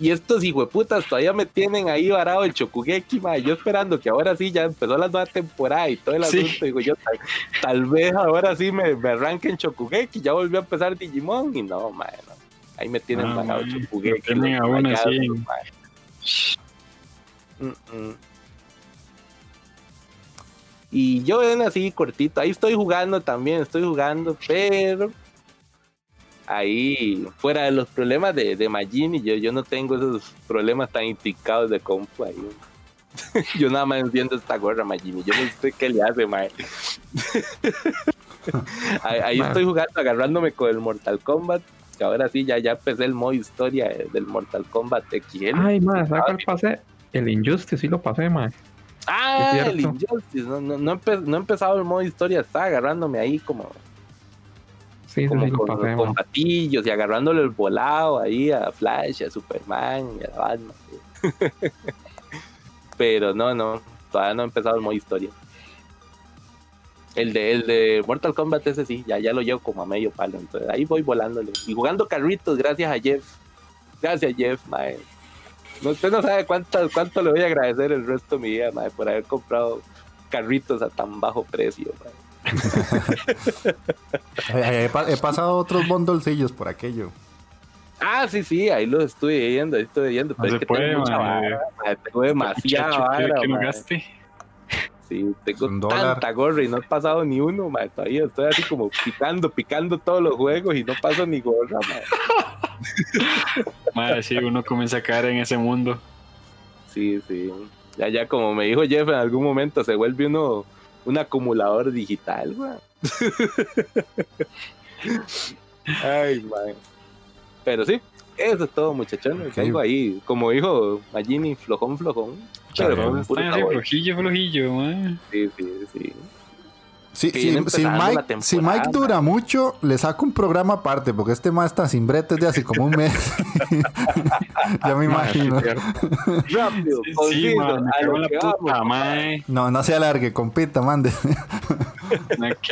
Y estos hijueputas todavía me tienen ahí varado el Chokugeki, ma. Yo esperando que ahora sí ya empezó la nueva temporada y todo el
Sí.
asunto. Digo yo, tal, tal vez ahora sí me, me arranquen Chokugeki, ya volvió a empezar Digimon y no, ma, no. Ahí me tienen
Ah,
varado Chokugeki.
tienen aún así.
Mm, mm. Y yo ven así cortito, ahí estoy jugando también, estoy jugando, pero ahí fuera de los problemas de, de Magini, yo, yo no tengo esos problemas tan intricados de compu ahí. yo nada más viendo esta gorra Magini, yo no sé qué le hace, mae. ahí estoy jugando, agarrándome con el Mortal Kombat, que ahora sí ya, ya empecé el modo historia del Mortal Kombat XL.
Ay, ¿sabes cuál pasé? El Injustice sí lo pasé, man.
Ah, el. Injustice, no, no, no, empe- no he empezado el modo historia, estaba agarrándome ahí como,
Sí,
como
sí
con,
pasé,
con patillos y agarrándole el volado ahí a Flash, a Superman y a Batman. Pero no, no, todavía no he empezado el modo historia. El de, el de Mortal Kombat ese sí, ya, ya lo llevo como a medio palo, entonces ahí voy volándole. Y jugando carritos gracias a Jeff. Gracias Jeff, mae. No, usted no sabe cuánto, cuánto le voy a agradecer el resto de mi vida, mae, por haber comprado carritos a tan bajo precio, mae.
He, pa- he pasado otros bondolcillos por aquello.
Ah, sí, sí, ahí lo estoy viendo, ahí estoy viendo.
No
Pero
se
es que
puede,
tengo mucha vara, tengo demasiada vara,
que no
mae.
gaste.
Sí, tengo
Un dólar.
tanta gorra y no he pasado ni uno, mae. Todavía estoy así como picando, picando todos los juegos y no paso ni gorra.
Madre, sí, uno comienza a caer en ese mundo.
Sí, sí. Ya, ya, como me dijo Jeff en algún momento, se vuelve uno un acumulador digital, güey. Ay, man. Pero sí, eso es todo, muchachones.
Ok.
Tengo ahí, como dijo Magini, flojón, flojón. Pero
flojillo, flojillo, madre.
Sí, sí, sí.
Si, si- Mike, si. Mike dura mucho, le saco un programa aparte, porque este más está sin bretes de hace como un mes. ya me imagino.
Rápido,
Sí,
conciso,
man, me
a
cago
lo
en la
que
puta,
vamos.
madre.
No, no se alargue, compita, mande.
Ok.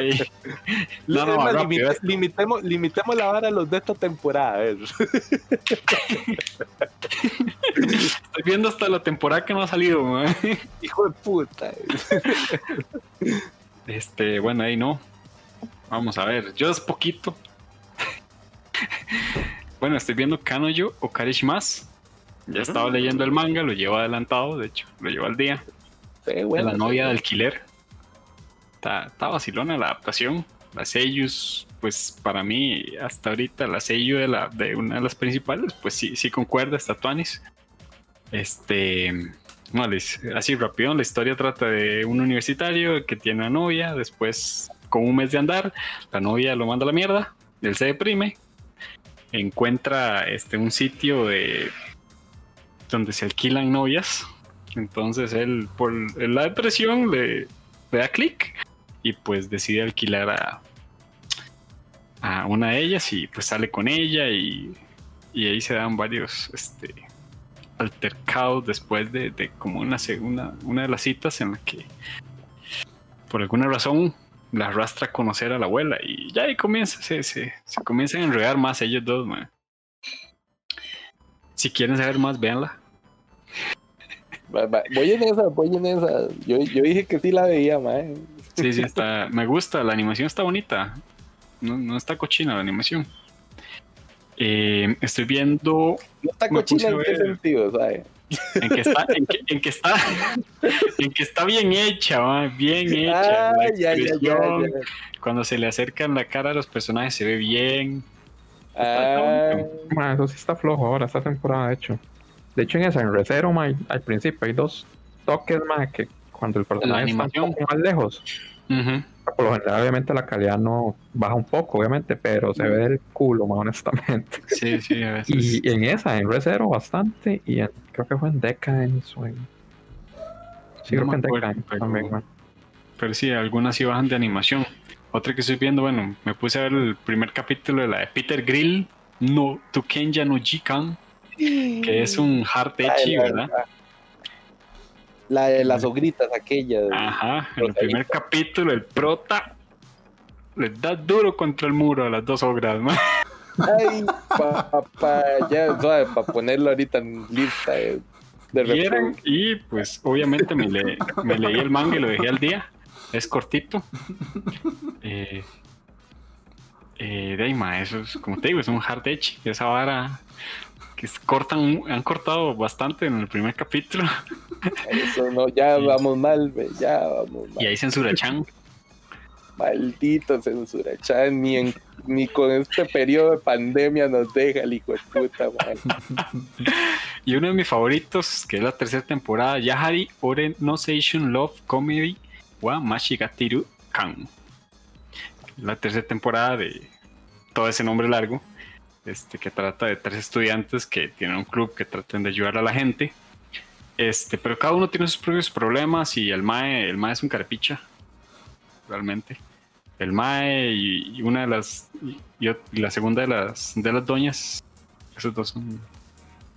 No,
Es
no,
más,
rápido.
limite- limitemos, limitemos la vara a los de esta temporada, a ver.
Estoy viendo hasta la temporada que no ha salido.
Hijo de puta.
Este, bueno, ahí no. Vamos a ver. Yo es poquito. bueno, estoy viendo Kanoyo o Karishimas. Ya estaba leyendo el manga, lo llevo adelantado, de hecho, lo llevo al día.
Sí,
de
bueno,
la
sí,
novia de alquiler. Está, está vacilona la adaptación. La Seiyus, pues para mí, hasta ahorita, la Seiyu de, la, de una de las principales, pues sí, sí concuerda, está Tuanis. Este. No, así rápido, la historia trata de un universitario que tiene una novia, después, con un mes de andar, la novia lo manda a la mierda, él se deprime, encuentra este, un sitio de donde se alquilan novias, entonces él, por la depresión, le, le da clic y pues decide alquilar a, a una de ellas y pues sale con ella y, y ahí se dan varios este, altercados después de, de como una, segunda una de las citas en la que por alguna razón la arrastra a conocer a la abuela y ya ahí comienza, se, se, se comienzan a enredar más ellos dos, man. Si quieren saber más, véanla.
Voy en esa, voy en esa. Yo, yo dije que sí la veía, mae.
Sí, sí, está. Me gusta, la animación está bonita. No, no está cochina la animación. Eh, estoy viendo
No está cochina en qué sentido, ¿sabes?
en que está, en que, en que está, en que está bien hecha, ma, bien hecha.
Ah,
la
ya, ya, ya,
expresión,
ya.
Cuando se le acercan la cara a los personajes se ve bien.
Ah,
eso sí está flojo ahora, esta temporada, de hecho. De hecho, en esa, en Recero, al principio hay dos toques, ma, que cuando el personaje está un
animación.
poco más lejos,
Ujú.
Por lo general, obviamente, la calidad no baja un poco, obviamente, pero se ve del culo, ma, honestamente.
Sí, sí, a veces.
Y en esa, en Recero, bastante, y en- creo que fue en Decadence o en... Sí,
No
creo que en Decadence
pero-
también, ma.
Pero sí, algunas sí bajan de animación. Otra que estoy viendo, bueno, me puse a ver el primer capítulo de la de Peter Grill, no Tukenya no Jikan, que es un hard
la-
¿verdad?
La de las ogritas, aquella.
Ajá, en el primer capítulo el prota le da duro contra el muro a las dos ogras, ¿no?
Ay, papá, ya, suave, para ponerlo ahorita en lista de, de
Vieran,
reproducción.
y pues obviamente me, le- me leí el manga y lo dejé al día. Es cortito. Eh, eh, de ahí, ma, eso es, como te digo, es un hard edge. Esa vara que cortan, han cortado bastante en el primer capítulo.
Eso no, ya
Sí.
vamos mal, ya vamos mal.
Y ahí censura Chan.
Maldito censura, chan, ni, en- ni con este periodo de pandemia nos deja el hijo de puta, man.
Y uno de mis favoritos, que es la tercera temporada, Yahari Ore no Seishun Love Comedy wa Mashigatiru Kan. La tercera temporada de todo ese nombre largo, este, que trata de tres estudiantes que tienen un club que tratan de ayudar a la gente. Este, pero cada uno tiene sus propios problemas y el Mae, el Mae es un carpicha, realmente. El Mae y, y una de las y, y la segunda de las de las doñas, esos dos son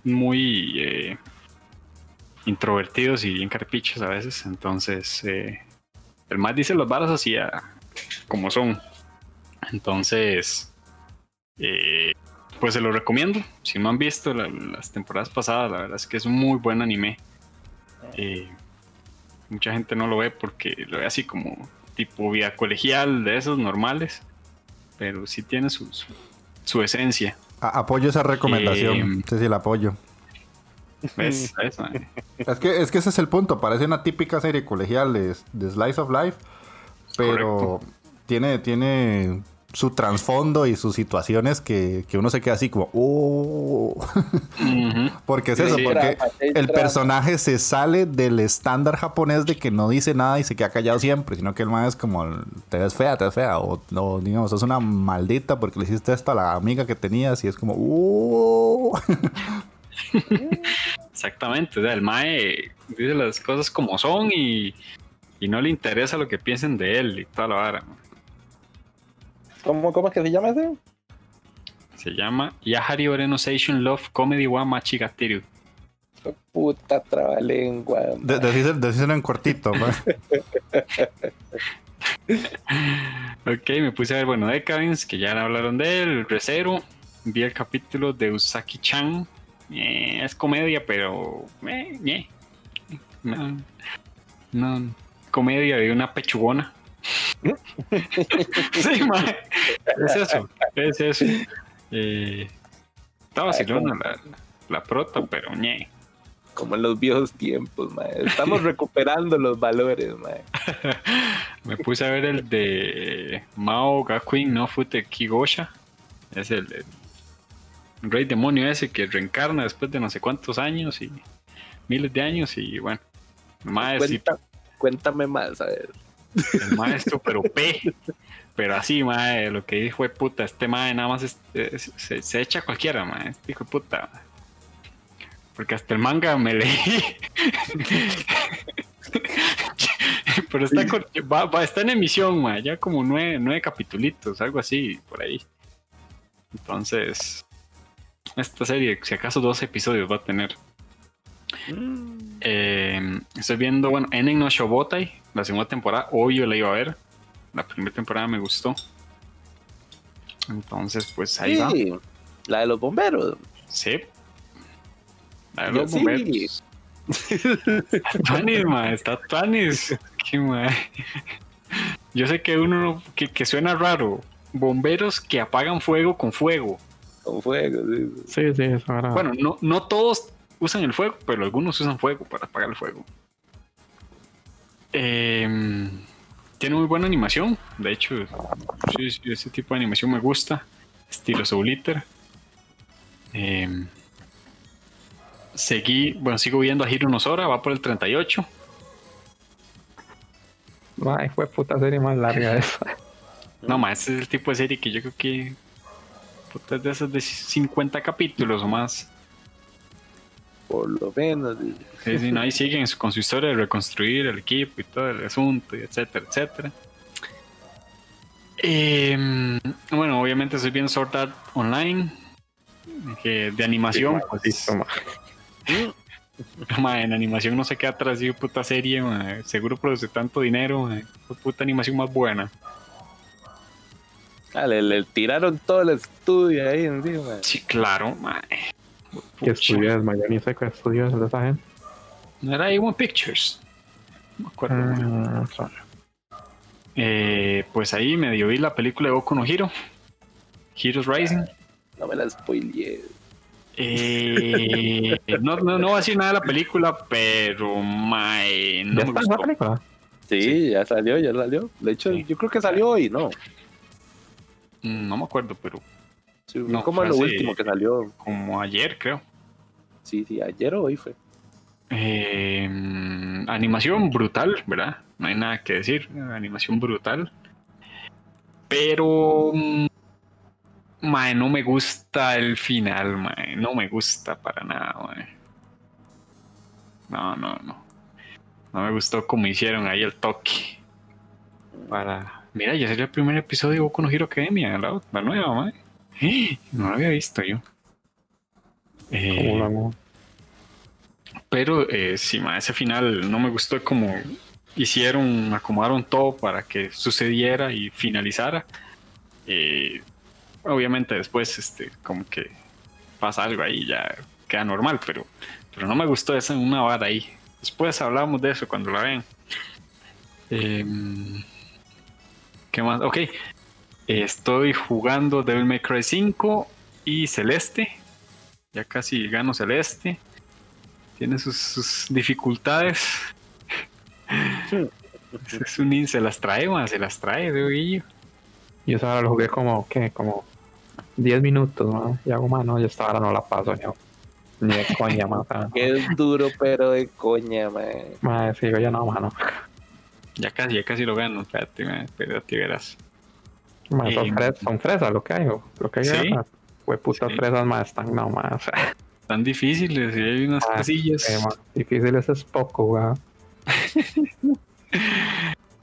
muy eh, introvertidos y bien carpichos a veces. Entonces, eh, el más dice las varas así a- como son. Entonces, eh, pues se lo recomiendo. Si no han visto la- las temporadas pasadas, la verdad es que es un muy buen anime. Eh, mucha gente no lo ve porque lo ve así como tipo vía colegial de esos normales. Pero sí tiene su, su- su esencia.
A- apoyo esa recomendación.
Eh,
sí, sí, la apoyo.
¿Ves? ¿Ves, mae?
Es que, es que ese es el punto. Parece una típica serie colegial de, de Slice of Life. Pero tiene, tiene su trasfondo y sus situaciones que, que uno se queda así como, oh. Porque es
Sí,
eso,
sí,
porque
trama,
el
trama.
personaje se sale del estándar japonés de que no dice nada y se queda callado siempre, sino que el man es como, te ves fea, te ves fea, o, o, digamos, sos una maldita porque le hiciste esto a la amiga que tenías y es como, uh.
Exactamente, o sea, el Mae dice las cosas como son y, y no le interesa lo que piensen de él y toda la vara.
¿Cómo, ¿Cómo es que se llama ese?
Se llama Yahari Orenosation Love Comedy wa Machigatiru.
Puta trabalengua.
De- decíselo, decíselo en cortito.
Ok, me puse a ver, bueno, Decadence, que ya hablaron de él, Recero. Vi el capítulo de Usaki-chan. Eh, es comedia, pero. eh. No, no, comedia de una pechugona. Sí, mae. Es eso, es eso. Eh, está vacilona la, la prota, pero ñe.
Como en los viejos tiempos, mae. Estamos recuperando los valores, mae.
Me puse a ver el de Mao Gakuin no Fute Kigosha. Es el, el rey demonio ese que reencarna después de no sé cuántos años y miles de años. Y bueno, el maestro,
Cuenta- cuéntame más, a ver.
El maestro, pero P. Pero así, mae, lo que dijo fue puta, este mae nada más se, echa cualquiera, mae. Este hijo de puta. Porque hasta el manga me leí. Pero está en emisión, mae, ya como nueve, nueve capitulitos, algo así, por ahí. Entonces, esta serie, si acaso dos episodios va a tener. Eh, estoy viendo, bueno, Enen no Shobotai, la segunda temporada, hoy yo la iba a ver. La primera temporada me gustó. Entonces, pues ahí va.
La de los bomberos.
Sí. La de
Yo
los
sí.
bomberos. Tuanis, ma, está Tuanis. Qué ma. Yo sé que uno no- que, que suena raro. Bomberos que apagan fuego con fuego.
Con fuego, sí.
Sí, sí, era.
Bueno, no, no todos usan el fuego, pero algunos usan fuego para apagar el fuego. Em, tiene muy buena animación. De hecho, sí, sí, ese tipo de animación me gusta. Estilo Soul Eater. Em, seguí, bueno, sigo viendo a Hiro Nosora, va por el 38.
Ay, fue puta serie más larga esa.
No, más, ese es el tipo de serie que yo creo que. Puta, de esas de 50 capítulos o más.
Por lo menos. sí.
Sí, sí, no, ahí siguen con su historia de reconstruir el equipo y todo el asunto, y etcétera, etcétera. Em, bueno, obviamente estoy viendo Sword Art Online, que de animación, pues,
ma.
ma, en animación no se queda atrás, digo, puta serie, ma, seguro produce tanto dinero, ma, puta animación más buena.
Ah, le, le tiraron todo el estudio ahí encima.
Sí, claro, ma.
Que estudió el Miami Seco, estudió de esa gente.
No era A1 Pictures. No me acuerdo.
Mm.
Eh, pues ahí medio vi la película de Goku no Hero, Heroes Rising.
No me la spoileé.
Eh, no, no, no voy a decir nada de la película, pero mae, no
¿Ya
me gustó.
película?
Sí, ya salió, ya salió. De hecho,
Sí.
yo creo que salió hoy, ¿no?
Mm, No me acuerdo, pero
Sí,
No,
como lo último que salió.
como ayer creo.
Sí, sí, ayer o hoy fue.
Eh, animación brutal, ¿verdad? No hay nada que decir. Animación brutal. Pero. mm, Mae, no me gusta el final, mae. No me gusta para nada, mae. No, no, no. No me gustó como hicieron ahí el toque. Para. Mira, ya sería el primer episodio de Boku no Hero Academia, la, la nueva, mae. No lo había visto yo. Eh,
¿Cómo lo hago?
pero eh, sí, ma, ese final no me gustó como hicieron, acomodaron todo para que sucediera y finalizara. Eh, obviamente después, este, como que pasa algo ahí, ya queda normal, pero, pero no me gustó esa una vara ahí. Después hablamos de eso cuando la vean. Em, ¿Qué más? Ok. Estoy jugando Devil May Cry 5 y Celeste. Ya casi gano Celeste. tiene sus, sus dificultades. es un in- se las trae, man, se las trae, veo yo.
Y esa hora lo jugué como, ¿qué? Como 10 minutos, ¿no? Y hago, mano, yo esta hora no la paso, yo. Ni de coña, man.
Es duro, pero de coña, mae.
madre, sigo yo no, mano.
Ya casi, ya casi lo gano, espérate, man, espérate, verás.
Man, son,
Eh,
fres- son fresas lo que hay, o lo que hay.
Sí.
Fue putas
Sí.
fresas más, están no más.
Tan difíciles y hay unas
Ah,
cosillas.
Eh, man, difíciles es poco, weón.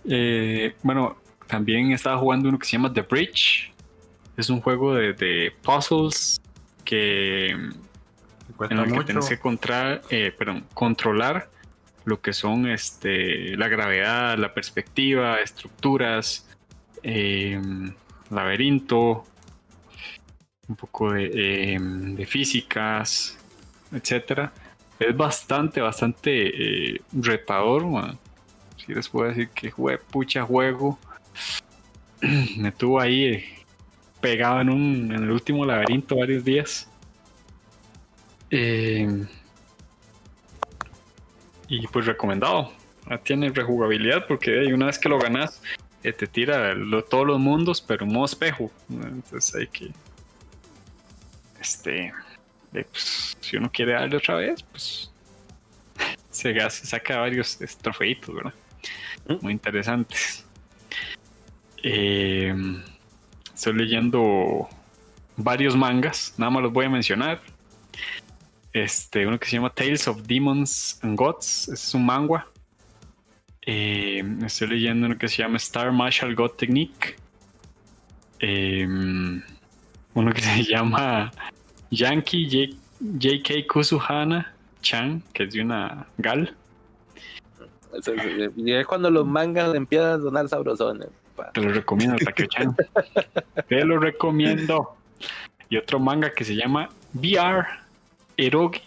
Eh, bueno, también estaba jugando uno que se llama The Bridge. Es un juego de, de puzzles que en el que tienes que contra- eh, perdón, controlar lo que son este, la gravedad, la perspectiva, estructuras, eh, laberinto, un poco de, eh, de físicas, etcétera. Es bastante, bastante eh, retador. Si les puedo decir que jue pucha juego. Me tuvo ahí eh, pegado en, un, en el último laberinto varios días. Eh, y pues recomendado. Ah, Tiene rejugabilidad porque una vez que lo ganas, eh, te tira lo- todos los mundos, pero en modo espejo. ¿no? Entonces hay que. Este. pues, si uno quiere darle otra vez, pues. Se, se saca varios trofeitos, ¿verdad? Muy interesantes. Eh, estoy leyendo varios mangas, nada más los voy a mencionar. Este, uno que se llama Tales of Demons and Gods, es un manga. Eh, estoy leyendo uno que se llama Star Martial God Technique. Eh, uno que se llama Yankee J- JK Kusuhana Chan, que es de una gal.
Eso es- Y es cuando los mangas empiezan a sonar sabrosones.
Te lo recomiendo, Takeo-chan. Te lo recomiendo. Y otro manga que se llama VR Erogi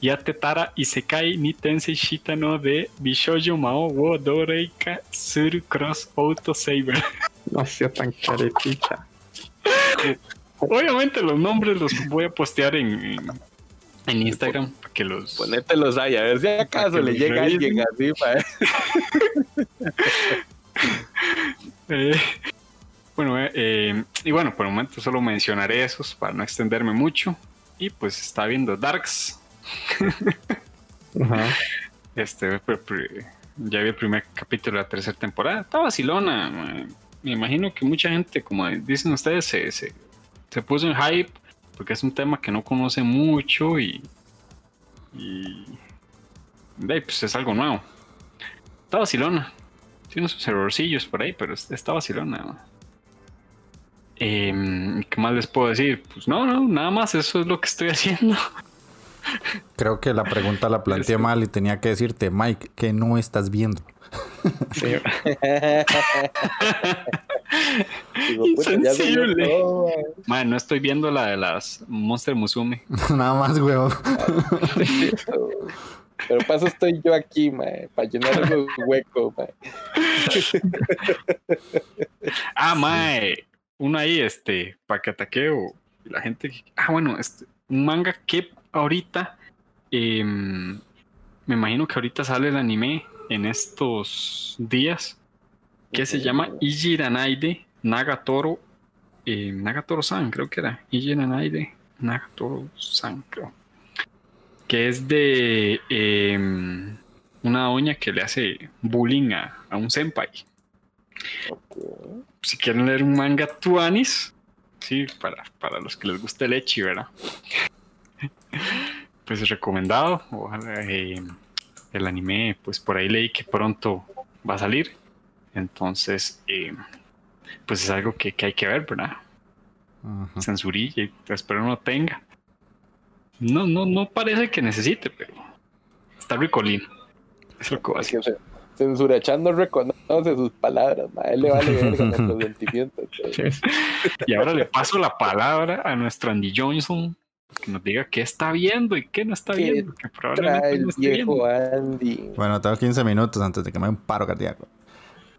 Yatetara Isekai ni Tensei Shita no de Bishoujo Mao wo Doreika Suru Cross Auto Saber.
No sea tan carepicha.
Obviamente los nombres los voy a postear en, en, en Instagram para que los...
Ponételos ahí, a ver si acaso le llega alguien así, pa.
Eh, bueno, eh, eh, y bueno, por el momento solo mencionaré esos para no extenderme mucho. Y pues está viendo Darks. Este, ya vi el primer capítulo de la tercera temporada. Está vacilona. Me imagino que mucha gente, como dicen ustedes, se, se, puso en hype porque es un tema que no conoce mucho y. Pues es algo nuevo. Está vacilona. Tiene sus errorcillos por ahí, pero es- está vacilona. man. Em, ¿Qué más les puedo decir? Pues no, no, nada más. Eso es lo que estoy haciendo.
Creo que la pregunta la planteé
Sí.
mal y tenía que decirte, Mike, que no estás viendo.
Sí,
Digo,
Insensible. Man, no estoy viendo la de las Monster Musume.
Nada más, huevo.
Pero paso estoy yo aquí, para llenar esos huecos, ma.
Ah, mae. Uno ahí, este, para que ataqueo. La gente. Ah, bueno, este, un manga que ahorita. em, me imagino que ahorita sale el anime en estos días. Que se llama Ijiranaide Nagatoro. eh, Nagatoro-san, creo que era. Ijiranaide Nagatoro-san, creo. Que es de em, una doña que le hace bullying a, a un senpai si quieren leer un manga tuanis, sí, para, para los que les guste el echi, ¿verdad? Pues recomendado. Ojalá eh, el anime, pues por ahí leí que pronto va a salir. Entonces, eh, pues es algo que, que hay que ver, ¿verdad?
Ajá.
Censurilla espero no tenga. No, no, no parece que necesite, pero está ricolín. Es lo que va a
se- Censurachán no reconoce sus palabras, ma. A él le vale verga nuestros sentimientos.
Y ahora le paso la palabra a nuestro Andy Johnson que nos diga qué está viendo y qué no está
¿Qué
viendo. Que
Trae
probablemente
el
no esté viendo.
Andy.
Bueno, tengo 15 minutos antes de que me dé un paro cardíaco.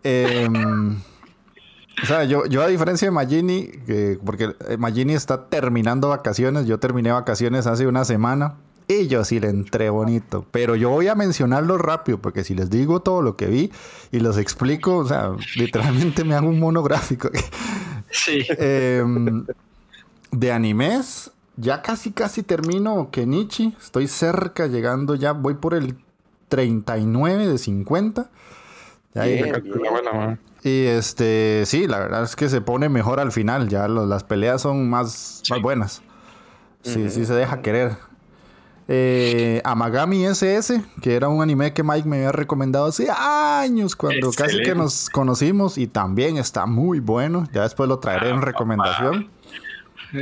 Em, o sea, yo, yo a diferencia de Magini, que- porque eh, Magini está terminando vacaciones, yo terminé vacaciones hace una semana Y yo sí le entré bonito. Pero yo voy a mencionarlo rápido, porque si les digo todo lo que vi y los explico, o sea, literalmente me hago un monográfico.
Sí.
Em, de animes, ya casi casi termino Kenichi. Estoy cerca, llegando ya, voy por el 39 de 50. Ya ahí-
Bien.
Una buena, man.
y este, sí, la verdad es que se pone mejor al final. Ya las peleas son más, más buenas. Sí, sí se deja querer. Eh, Amagami SS, que era un anime que Mike me había recomendado hace años, cuando casi que nos conocimos, y también está muy bueno. Ya después lo traeré en recomendación.
Sí,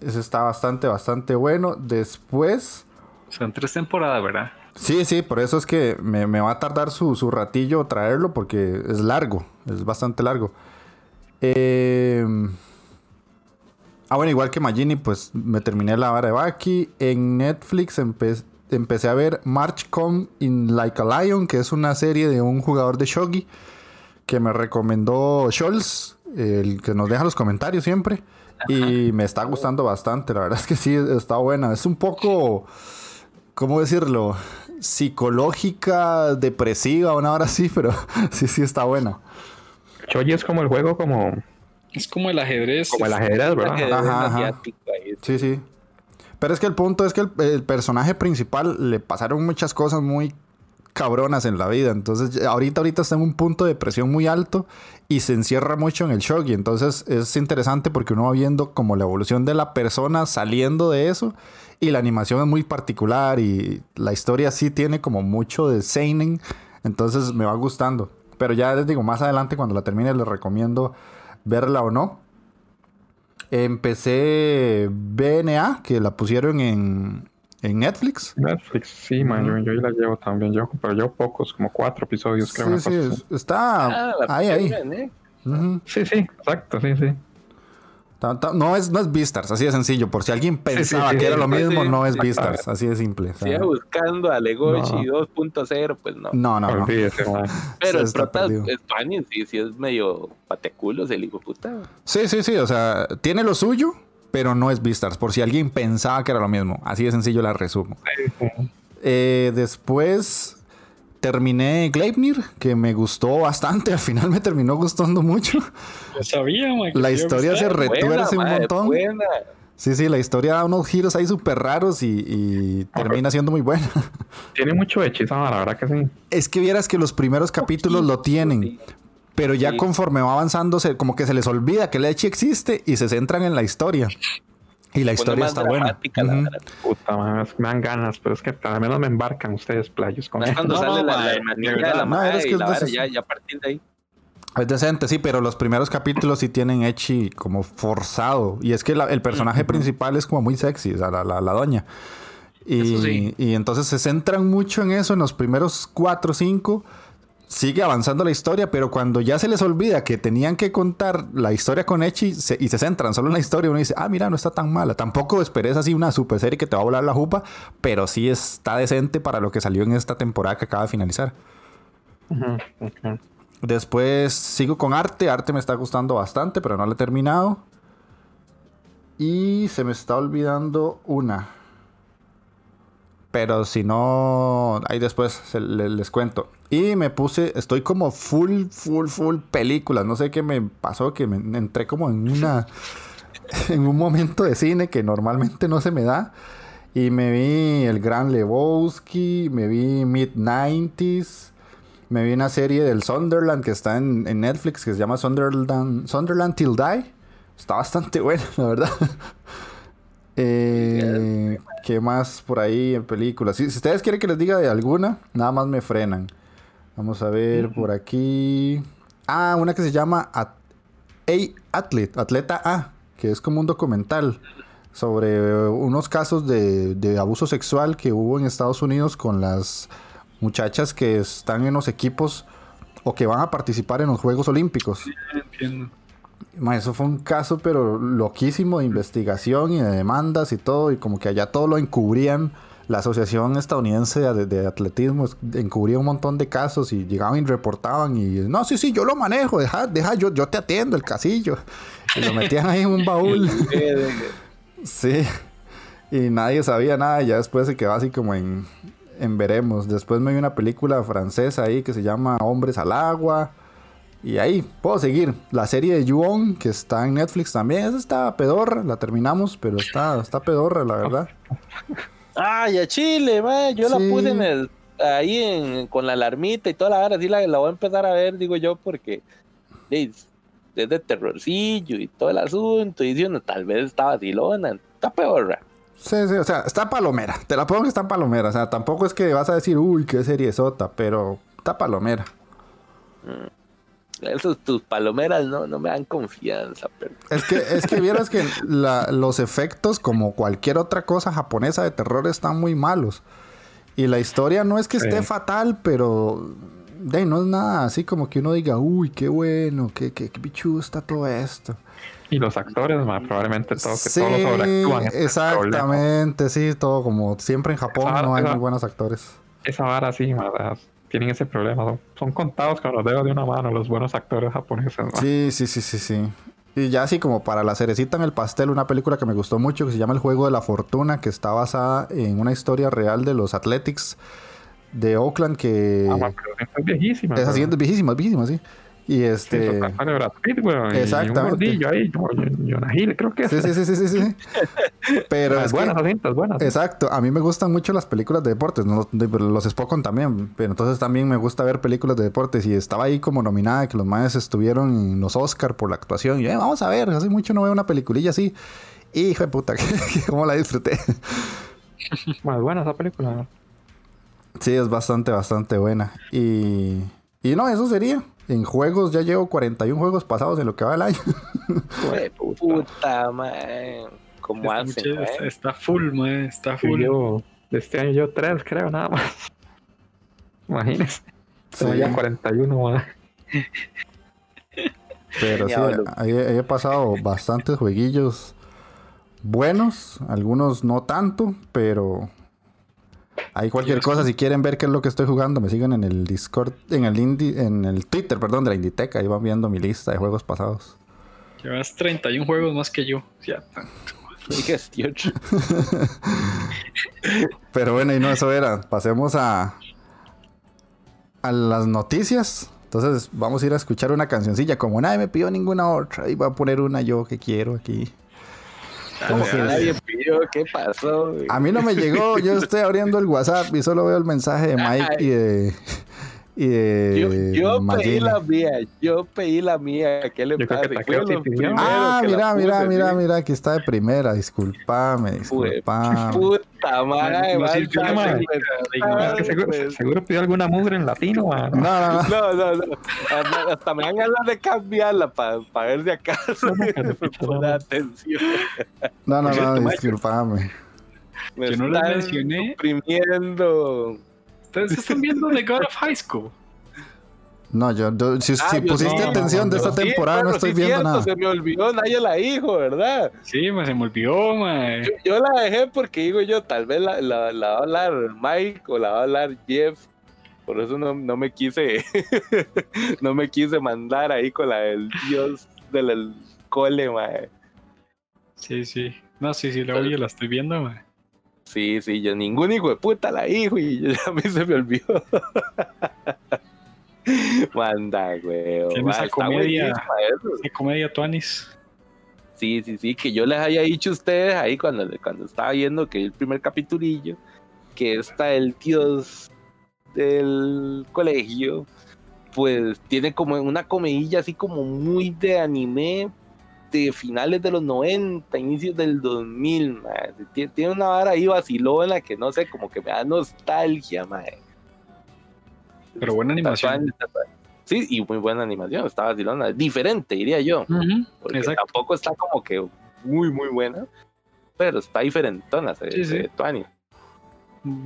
Ese está bastante, bastante bueno. Después,
Son tres temporadas, ¿verdad?
sí, sí, por eso es que me, me va a tardar su, su ratillo traerlo, porque es largo, es bastante largo. Eh, Ah, bueno, igual que Magini, pues me terminé la vara de Baki. En Netflix empe- empecé a ver March Come in Like a Lion, que es una serie de un jugador de Shogi que me recomendó Scholz, el que nos deja los comentarios siempre. Y me está gustando bastante, la verdad es que sí, está buena. Es un poco, ¿cómo decirlo? Psicológica, depresiva, una hora así, pero sí, sí está buena.
Shoji es como el juego, como,
Es como el ajedrez.
como el ajedrez, ¿verdad?
Ajedrez
Ajá. Sí, sí. Pero es que el punto es que el, el personaje principal le pasaron muchas cosas muy cabronas en la vida. Entonces, ahorita, ahorita está en un punto de presión muy alto y se encierra mucho en el shogi. Entonces, es interesante porque uno va viendo como la evolución de la persona saliendo de eso. Y la animación es muy particular y la historia sí tiene como mucho de seinen. Entonces, me va gustando. Pero ya les digo, más adelante cuando la termine les recomiendo verla o no. Empecé BNA, que la pusieron en, en Netflix.
Netflix, sí, man, yo, yo la llevo también, yo, pero yo pocos, como cuatro episodios, creo.
Sí, sí,
cosa
está
Ah,
ahí, ahí.
¿eh?
Sí, sí, exacto, sí, sí.
Ta- ta- No es, no es Beastars, así de sencillo. Por si alguien pensaba
sí,
que era
sí,
lo
sí,
mismo,
sí.
no es Beastars, así de simple.
buscando a Legoshi
No.
2.0, pues no.
no, no, no.
Pero el prota Tuanis, sí, sí es medio pateculos el hijo puta.
Sí, sí, sí. O sea, tiene lo suyo, pero no es Beastars. Por si alguien pensaba que era lo mismo. Así de sencillo la resumo. Eh, después terminé Gleipnir, que me gustó bastante. Al final me terminó gustando mucho.
Yo sabía, man, que
La historia se retuerce un montón.
buena.
Sí, sí, la historia da unos giros ahí súper raros y, y termina siendo muy buena.
Tiene mucho hechizo, la verdad que sí.
Es que vieras que los primeros capítulos lo tienen, pero ya
Sí.
conforme va avanzando, se- como que se les olvida que Lechi existe y se centran en la historia. Y la historia está buena.
la
Ujú.
vara.
Puta, man, es que me dan ganas, pero es que al menos me embarcan ustedes, playos, con
cuando
No,
sale
no,
la, la
de verdad.
la
No,
madre
es que
y la vara, ya, ya a partir de ahí.
Es decente, sí, pero los primeros capítulos sí tienen Echi como forzado. Y es que la- el personaje principal es como muy sexy, o sea, la, la, la doña. Y,
Eso sí.
y entonces se centran mucho en eso en los primeros cuatro o cinco. Sigue avanzando la historia, pero cuando ya se les olvida que tenían que contar la historia con Echi se- y se centran solo en la historia, uno dice, ah, mira, no está tan mala. Tampoco esperes así una super serie que te va a volar la jupa, pero sí está decente para lo que salió en esta temporada que acaba de finalizar. Después sigo con arte. Arte me está gustando bastante, pero no lo he terminado. Y se me está olvidando una. Pero si no, ahí después se- le- les cuento. Y me puse, estoy como full, full, full películas. No sé qué me pasó, que me entré como en una, en un momento de cine que normalmente no se me da. Y me vi El Gran Lebowski, me vi Mid-90s, me vi una serie del Sunderland que está en, en Netflix que se llama Sunderland, Sunderland Till Die. Está bastante buena, la verdad. Eh, ¿Qué más por ahí en películas? Si, si ustedes quieren que les diga de alguna, nada más me frenan. Vamos a ver por aquí. Ah, una que se llama At- A Athlete, Atleta A, que es como un documental sobre unos casos de, de abuso sexual que hubo en Estados Unidos con las muchachas que están en los equipos o que van a participar en los Juegos Olímpicos.
Entiendo.
Ma, eso fue un caso, pero loquísimo de investigación y de demandas y todo, y como que allá todo lo encubrían. La Asociación Estadounidense de, de Atletismo encubría un montón de casos y llegaban y reportaban y no, sí, sí, yo lo manejo, deja, deja, yo, yo te atiendo el casillo. Y lo metían ahí en un baúl. Sí. Y nadie sabía nada, y ya después se quedó así como en, en veremos. Después me vi una película francesa ahí que se llama Hombres al Agua. Y ahí puedo seguir. La serie de Yuon, que está en Netflix también. Esa está pedorra, la terminamos, pero está, está pedorra, la verdad.
Ay, a Chile, yo la
Sí.
puse en el, ahí en, con la alarmita y toda la hora, así la, la voy a empezar a ver, digo yo, porque es, es de terrorcillo y todo el asunto, y diciendo, tal vez está vacilona, está peor.
Sí, sí, o sea, está palomera. Te la pongo que está palomera. O sea, tampoco es que vas a decir, uy, qué serie sota, pero está palomera.
Esos tus palomeras no, no me dan confianza, pero
Es que, es que vieras que la- los efectos, como cualquier otra cosa japonesa de terror, están muy malos. Y la historia no es que esté
Sí.
fatal, pero de no es nada así como que uno diga, uy, qué bueno, qué, qué, qué pichudo está todo esto.
Y los actores, ma, probablemente todo, que
Sí,
todos lo sobreactúan. ese es el problema.
exactamente, sí, todo como siempre en Japón
Esa-
no hay
esa-
muy buenos actores.
Esa vara sí, sea, tienen ese problema. Son, son contados con los dedos de una mano los buenos actores japoneses. ma.
Sí, sí, sí, sí, sí. Y ya así como para la cerecita en el pastel, una película que me gustó mucho que se llama El Juego de la Fortuna, que está basada en una historia real de los Athletics de Oakland, que
Ah, pero es viejísima.
es así, es viejísima, es viejísima, sí. Y
Sí,
este...
eso sale Brad Pitt, weón, y
Exactamente.
un gordillo ahí, como Jonah Hill, creo que es.
Sí, sí, sí, sí, sí, sí. Pero
Ma,
es
es
que-
buenas, buenas.
Exacto, a mí me gustan mucho las películas de deportes, no, los Spokon también, pero entonces también me gusta ver películas de deportes y estaba ahí como nominada que los maes estuvieron en los Oscar por la actuación y yo, "Eh, vamos a ver, hace mucho no veo una peliculilla así. Hijo de puta, cómo la disfruté.
Más buena esa película.
Sí, es bastante, bastante buena. Y, y no, eso sería. En juegos ya llevo 41 juegos pasados en lo que va el año.
Puta, man. ¿Cómo
Está,
hacen,
mucho-
man?
está- full, man, está full.
yo, de este año yo tres, creo, nada más. Imagínense. Tengo
Sí.
ya 41, ma.
Pero sí, ahí, ahí he pasado bastantes jueguillos buenos, algunos no tanto, pero hay cualquier cosa. Si quieren ver qué es lo que estoy jugando, me siguen en el Discord, en el Indie, en el Twitter, perdón, de la Inditeca. Ahí van viendo mi lista de juegos pasados.
Llevas 31 juegos más que yo. Ya,
Dije, "Tío,
Pero bueno, y no eso era. Pasemos a a las noticias. Entonces vamos a ir a escuchar una cancioncilla. Como nadie me pidió ninguna otra, y voy a poner una yo que quiero aquí. Entonces,
Nadie pidió, ¿qué pasó? güey?
A mí no me llegó, yo estoy abriendo el WhatsApp y solo veo el mensaje de Mike y de. De.
Yo, yo pedí la mía, yo pedí la mía, ¿qué le pasa?
Ah,
que la
mira, mira,
puse,
mira,
sí.
mira, aquí está de primera. Disculpame, disculpame.
Puta madre,
No madre.
reventado,
Es que seguro, seguro pidió alguna mugre en latino.
No, no, no.
No, no, no. Hasta- me dan ganas de cambiarla para ver si acaso
No, no,
me atención.
No, no, no,
Mike.
disculpame.
Me
Yo no
están
mencioné.
suprimiendo.
Ustedes están viendo The God of High School.
No, yo, yo- si,
Ah,
pusiste
no,
atención de esta
sí,
temporada, no estoy
sí
viendo
cierto,
nada.
Se me olvidó, nadie la dijo, ¿verdad?
Sí, se me olvidó, man.
Yo, yo la dejé porque digo yo, tal vez la, la, la va a hablar Mike o la va a hablar Jeff. Por eso no, no me quise, no me quise mandar ahí con la del dios del el cole, mae.
Sí, sí. No, sí, sí, la oye, la estoy viendo, man.
Sí, sí, yo ningún hijo de puta la dijo y yo- a mí se me olvidó. Manda, güey.
Esa comedia. ¿Qué comedia, Tuanis?
Sí, sí, sí, que yo les haya dicho a ustedes ahí cuando, cuando estaba viendo que el primer capitulillo, que está el dios del colegio, pues tiene como una comedilla así como muy de anime de finales de los 90, inicios del 2000, mae. Tie- Tiene una vara ahí vacilona que no sé, como que me da nostalgia, mae.
Pero buena animación.
Sí, y muy buena animación, está vacilona, diferente, diría yo.
Ujú,
Porque
Exacto.
tampoco está como que muy, muy buena. Pero está diferentona, se,
Sí,
se
sí.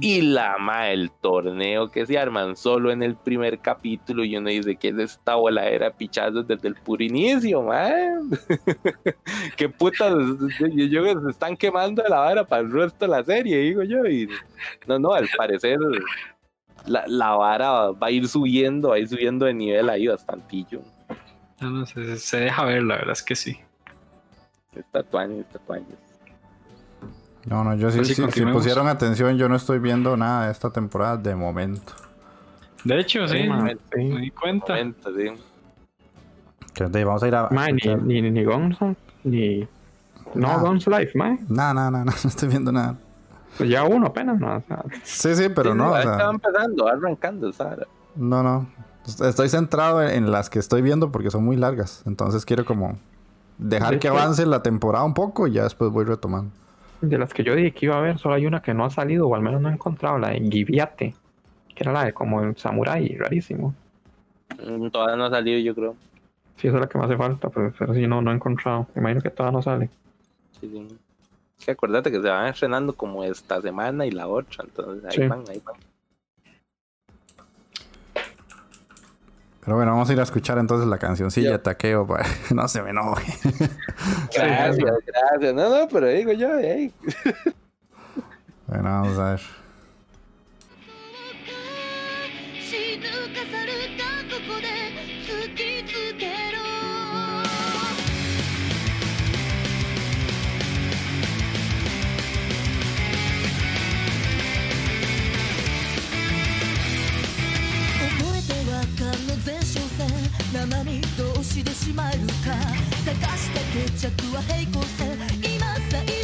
Y la ma, el torneo que se arman solo en el primer capítulo y uno dice que es esta voladera de pichazos desde el puro inicio, man. Qué putas, yo, yo se están quemando la vara para el resto de la serie, digo yo. Y no, no, al parecer la, la vara va a ir subiendo, va a ir subiendo de nivel ahí bastantillo.
No, no, se, se deja ver, la verdad es que sí.
Está tuani.
No, no, yo sí,
Pues sí,
sí, si
continuemos.
pusieron atención, yo no estoy viendo nada de esta temporada de momento.
De hecho, sí,
Sí, ma,
me,
sí.
me di cuenta.
Momento, sí.
Vamos a ir a.
Mae, ni, ni, ni Guns, ni. No. Guns Life, mae.
Nada, nada, nada, no estoy viendo nada.
Pues ya uno apenas, ¿no? O sea,
Sí, sí, pero
Sí,
no, o sea,
Estaba empezando, arrancando, ¿sabes?
no, no. Estoy centrado en, las que estoy viendo porque son muy largas. Entonces quiero como dejar
De
que avance la temporada un poco y ya después voy retomando.
De las que yo dije que iba a ver, solo hay una que no ha salido, o al menos no he encontrado, la de Giviate, que era la de como el samurai, rarísimo.
Mm, Todavía no ha salido, yo creo.
Sí, esa es la que me hace falta, pero, pero sí, no, no he encontrado. Me imagino que todavía no sale.
Sí, sí. Es que acuérdate que se van estrenando como esta semana y la otra, entonces ahí
Sí.
van, ahí van.
Pero bueno, vamos a ir a escuchar entonces la cancioncilla de Taqueo para no se me enoje.
Gracias, gracias. No, no, pero digo yo, hey.
Bueno, vamos a ver.
まにどうしてしまえるか。探した決着は平行線。今さ今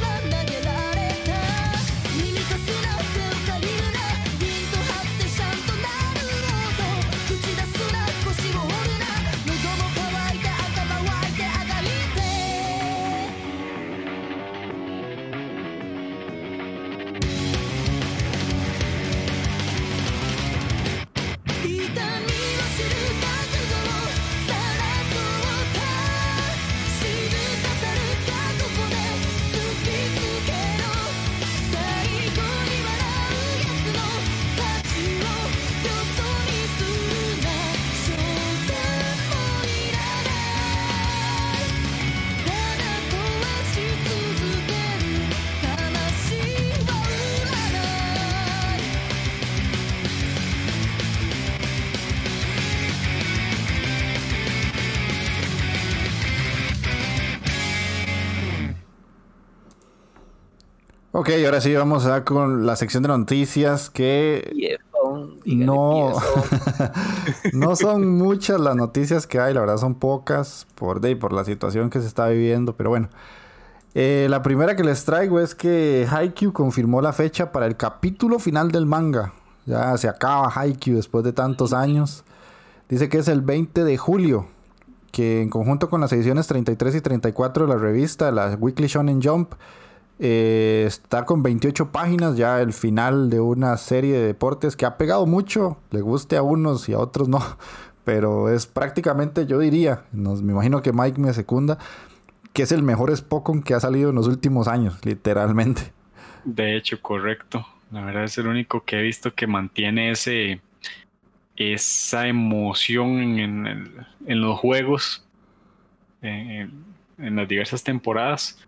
Ok, ahora sí vamos a con la sección de noticias que no, no son muchas las noticias que hay, la verdad son pocas por, de, por la situación que se está viviendo, pero bueno. Eh, la primera que les traigo es que Haikyuu confirmó la fecha para el capítulo final del manga. Ya se acaba Haikyuu después de tantos años. Dice que es el 20 de julio, que en conjunto con las ediciones 33 y 34 de la revista, la Weekly Shonen Jump, eh, está con 28 páginas, ya el final de una serie de deportes que ha pegado mucho, le guste a unos y a otros no, pero es prácticamente, yo diría, nos, me imagino que Mike me secunda, que es el mejor Spokon que ha salido en los últimos años, literalmente.
De hecho, correcto. La verdad es el único que he visto que mantiene ese esa emoción en, en los juegos en, en las diversas temporadas.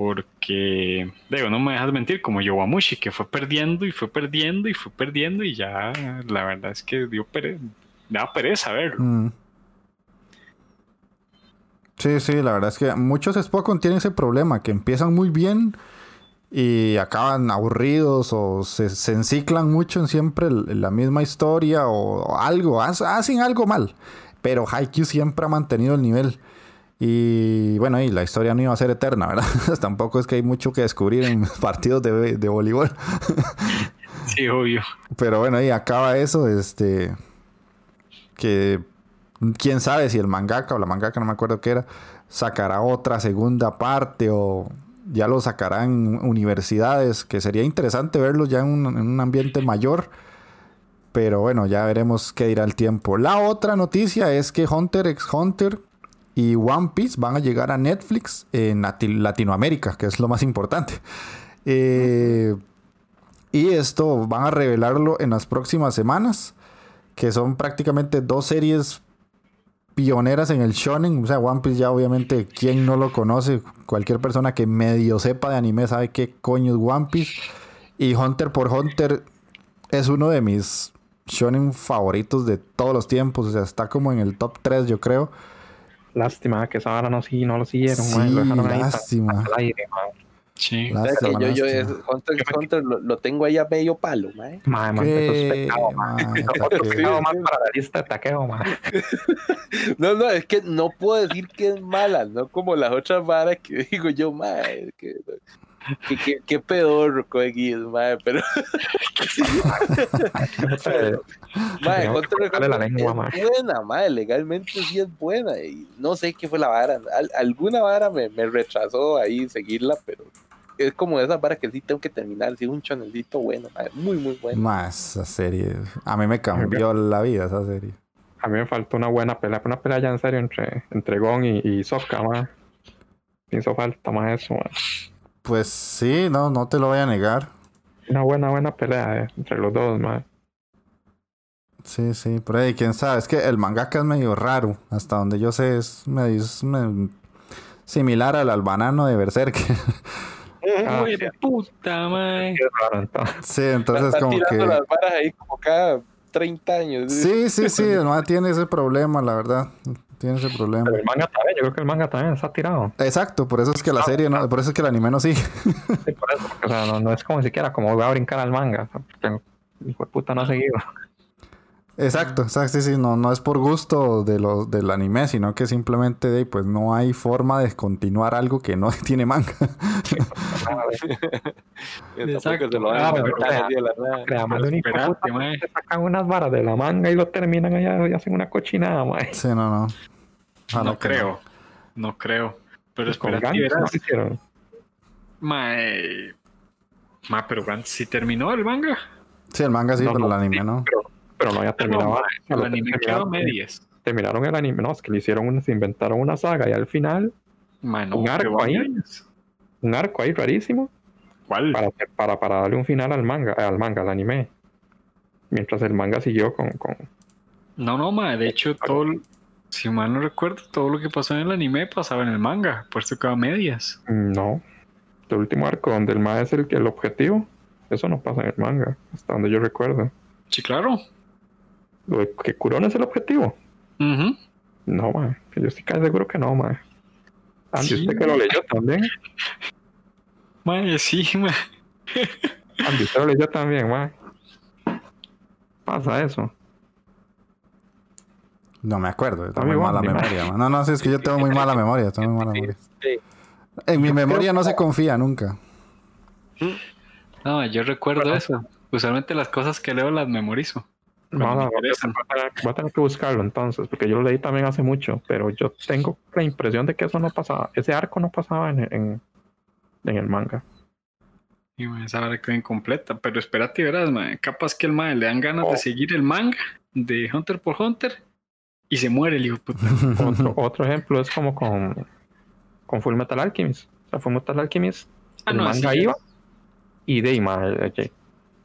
Porque, digo, no me dejas mentir, como Yowamushi, que fue perdiendo y fue perdiendo y fue perdiendo y ya la verdad es que dio pere da pereza verlo.
Mm. Sí, sí, la verdad es que muchos Spokon tienen ese problema, que empiezan muy bien y acaban aburridos o se, enciclan mucho en siempre la misma historia o, o algo, hacen algo mal. Pero Haikyuu siempre ha mantenido el nivel. Y bueno, y la historia no iba a ser eterna, ¿verdad? Tampoco es que hay mucho que descubrir en partidos de, de voleibol.
Sí, obvio.
Pero bueno, ahí acaba eso, este... Que quién sabe si el mangaka o la mangaka, no me acuerdo qué era, sacará otra segunda parte o ya lo sacarán en universidades, que sería interesante verlos ya en un, en un ambiente mayor. Pero bueno, ya veremos qué dirá el tiempo. La otra noticia es que Hunter x Hunter y One Piece van a llegar a Netflix en Lati- Latinoamérica, que es lo más importante. Eh, y esto van a revelarlo en las próximas semanas, que son prácticamente dos series pioneras en el shonen. O sea, One Piece ya obviamente, quien no lo conoce, cualquier persona que medio sepa de anime sabe qué coño es One Piece. Y Hunter por Hunter es uno de mis shonen favoritos de todos los tiempos. O sea, está como en el top 3 yo creo.
Lástima que esa vara no, sí, no lo siguieron,
Sí,
mae, lo dejaron ahí
lástima.
al aire, mae.
Sí.
La
O sea, que yo, yo
semana
es- Hunter, x Hunter lo, lo tengo ahí a medio palo, mae.
Mae, mae, eso es
¿Qué?
pecado, mae.
Mae,
Otro
taqueo.
pecado más para la lista de taqueo, mae.
No, no, es que no puedo decir que es mala, no como las otras varas que digo yo, mae, que, que, que, que pedorro es, mae, pero mae, Hunter x
cortarle la lengua,
es
mae.
buena, mae, legalmente sí es buena y no sé qué fue la vara, al- alguna vara me, me retrasó ahí seguirla, pero es como de esas varas que sí tengo que terminar, sí, un chonelito bueno, mae, muy, muy bueno.
Más esa serie. A mí me cambió la vida esa serie.
A mí me faltó una buena pelea, una pelea ya en serio entre, entre Gon y, y Sokka, mae. Hizo falta más eso, mae.
Pues sí, no, no te lo voy a negar.
Una buena, buena pelea eh, entre los dos, mae.
Sí, sí, por ahí, quién sabe. Es que el mangaka es medio raro. Hasta donde yo sé, es medio es similar al, al banano de Berserk.
Ah,
Uy, de puta, mae.
Qué raro, entonces.
sí, entonces como
tirando
que.
las varas ahí como cada 30 años.
Sí, sí, sí, el man tiene ese problema, la verdad. Tiene ese problema.
Pero el manga también, yo creo que el manga también está tirado.
Exacto, por eso es que la serie no, por eso es que el anime no sigue.
Sí, por eso. O sea, no, no es como siquiera como voy a brincar al manga. porque el hijo de puta no ha seguido.
Exacto, exacto, sí, sí, no, no es por gusto de los del anime, sino que simplemente pues no hay forma de continuar algo que no tiene manga.
Exacto.
se lo van a
Ah,
mae.
sacan unas varas de la manga y lo terminan allá y hacen una cochinada, mae.
Sí, no, no. Ojalá
No creo. No creo. Pero
no lo hicieron.
Mae. Ma, pero Gantz sí terminó el manga.
Sí, el manga sí,
No,
pero el
no,
anime no.
Pero, pero no había terminado.
No, el anime quedó medias.
terminaron el anime. No, es que le hicieron una, se inventaron una saga y al final
Ma, no,
Un arco ahí. un arco ahí rarísimo
¿Cuál?
para, para, para darle un final al manga, al manga, al anime. Mientras el manga siguió con, con
No, no, ma. De hecho, todo. Si mal no recuerdo, todo lo que pasó en el anime pasaba en el manga. Por eso quedó a medias.
No. El último arco donde el ma es el, el objetivo. Eso no pasa en el manga, hasta donde yo recuerdo.
Sí, claro.
De que Kurona es el objetivo.
Ujú.
No, ma. Yo estoy casi seguro que no, ma. Andy,
Sí.
usted que lo leyó también.
Ma, sí, ma.
Andy, usted lo leyó también, ma. Pasa eso.
No me acuerdo, yo tengo muy mala memoria. man. No, no, sí, es que yo tengo muy mala memoria, tengo muy mala memoria. En mi memoria no se confía nunca.
No, yo recuerdo eso. Usualmente las cosas que leo las memorizo.
No, voy a, tener, voy a tener que buscarlo entonces, porque yo lo leí también hace mucho, pero yo tengo la impresión de que eso no pasaba, ese arco no pasaba en, en, en el manga.
Y ma, esa hora quedó incompleta. Pero espérate, y verás. Capaz que el ma le dan ganas
Oh.
de seguir el manga de Hunter por Hunter y se muere el hijo puta.
Otro, otro ejemplo es como con, con Full Metal Alchemist. O sea, Full Metal Alchemist,
Ah,
el
no,
manga iba y de ahí, ma,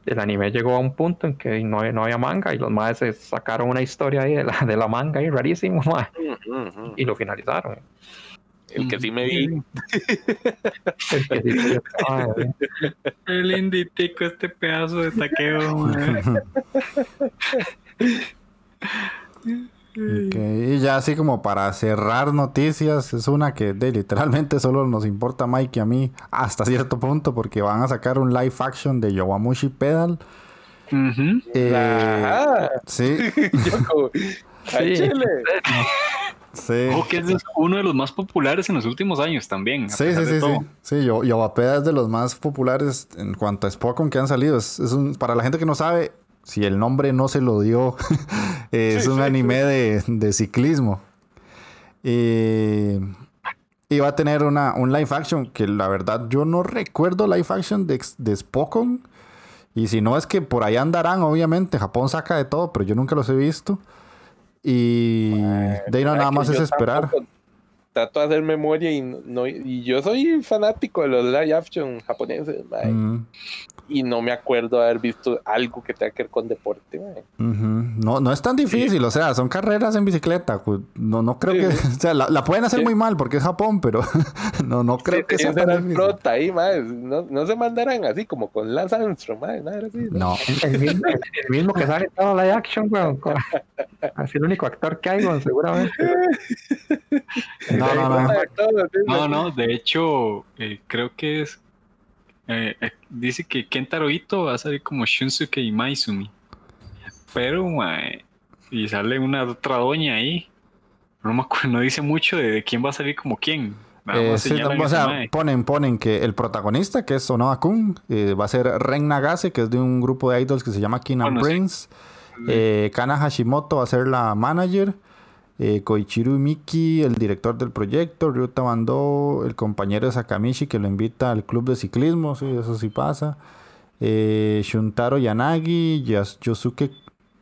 el, el anime llegó a un punto en que no, no había manga y los maes se sacaron una historia ahí de la, de la manga ahí rarísimo, y lo finalizaron.
El que sí me vi.
El que sí que estaba, eh,
Qué linditico este pedazo de taqueo.
Ok, Y ya así como para cerrar noticias, es una que de, literalmente solo nos importa a Mike y a mí hasta cierto punto porque van a sacar un live action de Yowamushi Pedal.
Ujú.
Eh,
Ajá.
sí,
Yo como, "Ay,
Sí.
chile".
sí.
Ojo que es uno de los más populares en los últimos años también.
Sí, sí, sí,
todo.
sí. Sí, Yo- Yowapeda es de los más populares en cuanto a Spokon que han salido. Es, es un, para la gente que no sabe, si el nombre no se lo dio, es
Sí,
un
sí,
anime de, de ciclismo. Y, y va a tener una, un live action que la verdad yo no recuerdo live action de, de Spokon. Y si no es que por ahí andarán, obviamente. Japón saca de todo, pero yo nunca los he visto. Y de ahí no, nada más es esperar.
Trato de hacer memoria y no, y yo soy fanático de los live action japoneses,
Mm.
Y no me acuerdo haber visto algo que tenga que ver con deporte.
Ujú. No, no es tan difícil, o sea, son carreras en bicicleta. pues, No, no creo
Sí,
que. O sea, la, la pueden hacer
Sí.
muy mal porque es Japón, pero no, no creo que sea tan difícil.
prota ahí, mae. No, no se mandarán así como con Lance Armstrong, nada así, ¿no?
No,
El mismo, el mismo que sale todo live action, weón. con- Así el único actor que hay, weón, seguramente.
no, no, no.
No, no, de hecho, eh, creo que es eh, eh, dice que Kentaro Ito va a salir como Shunsuke y Maizumi. Pero, mae, y sale una otra doña ahí. No, me acuerdo, no dice mucho de, de quién va a salir como quién.
Eh, sí, o sea,
mae.
ponen, ponen que el protagonista, que es Onoa Kun, eh, va a ser Ren Nagase, que es de un grupo de idols que se llama King and
Bueno, sí.
Prince. Eh, Kana Hashimoto va a ser la manager. Eh, Koichiru Miki, el director del proyecto. Ryuta Bando, el compañero de Sakamichi, que lo invita al club de ciclismo. Sí, eso sí pasa. Eh, Shuntaro Yanagi, Yas- Yosuke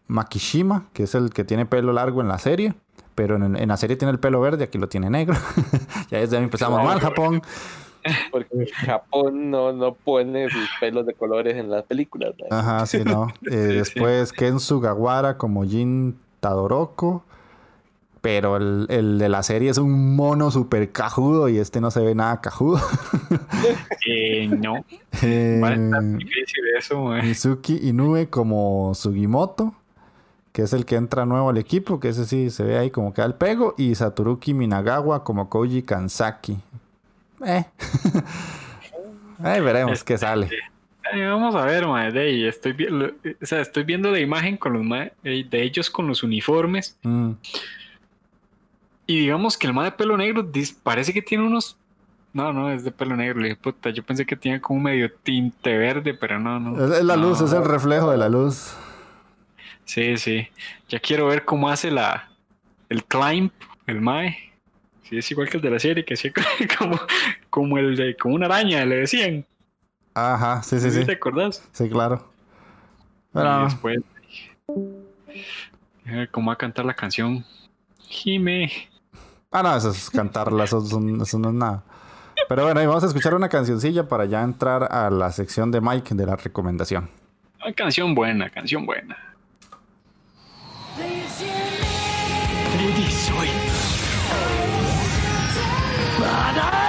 Makishima, que es el que tiene pelo largo en la serie. Pero en, en la serie tiene el pelo verde, aquí lo tiene negro. ya desde ahí empezamos mal, Japón.
Porque Japón no, no pone sus pelos de colores en las películas. ¿no?
Ajá, sí, no. Eh, después Ken Sugawara como Jin Tadoroko. Pero el, el de la serie es un mono super cajudo y este no se ve nada cajudo.
Eh, no,
Eh,
va a estar difícil eso.
Mizuki como Sugimoto, que es el que entra nuevo al equipo, que ese sí se ve ahí como queda el pego. Y Satoruki Minagawa como Koji Kansaki. Eh. Ahí veremos qué sale.
Eh, vamos a ver, de ahí, estoy, lo- o sea, estoy viendo la imagen con los eh, de ellos con los uniformes.
Mm.
Y digamos que el mae de pelo negro parece que tiene unos. No, no, es de pelo negro. le dije, puta, yo pensé que tenía como medio tinte verde, pero no, no.
Es, la luz,
No.
es el reflejo de la luz.
Sí, sí. Ya quiero ver cómo hace la el climb, el mae. Sí, es igual que el de la serie, que hacía como, como el de, como una araña, le decían.
Ajá, sí, sí,
¿Sí
sí.
¿Te acordás?
Sí, claro.
Y
Pero,
después. Déjame ver cómo va a cantar la canción. Jime.
Ah, no, eso es cantarla, eso, son- eso no es nada. Pero bueno, y vamos a escuchar una cancioncilla para ya entrar a la sección de Mike de la recomendación.
Canción buena, canción buena. Lady soy.「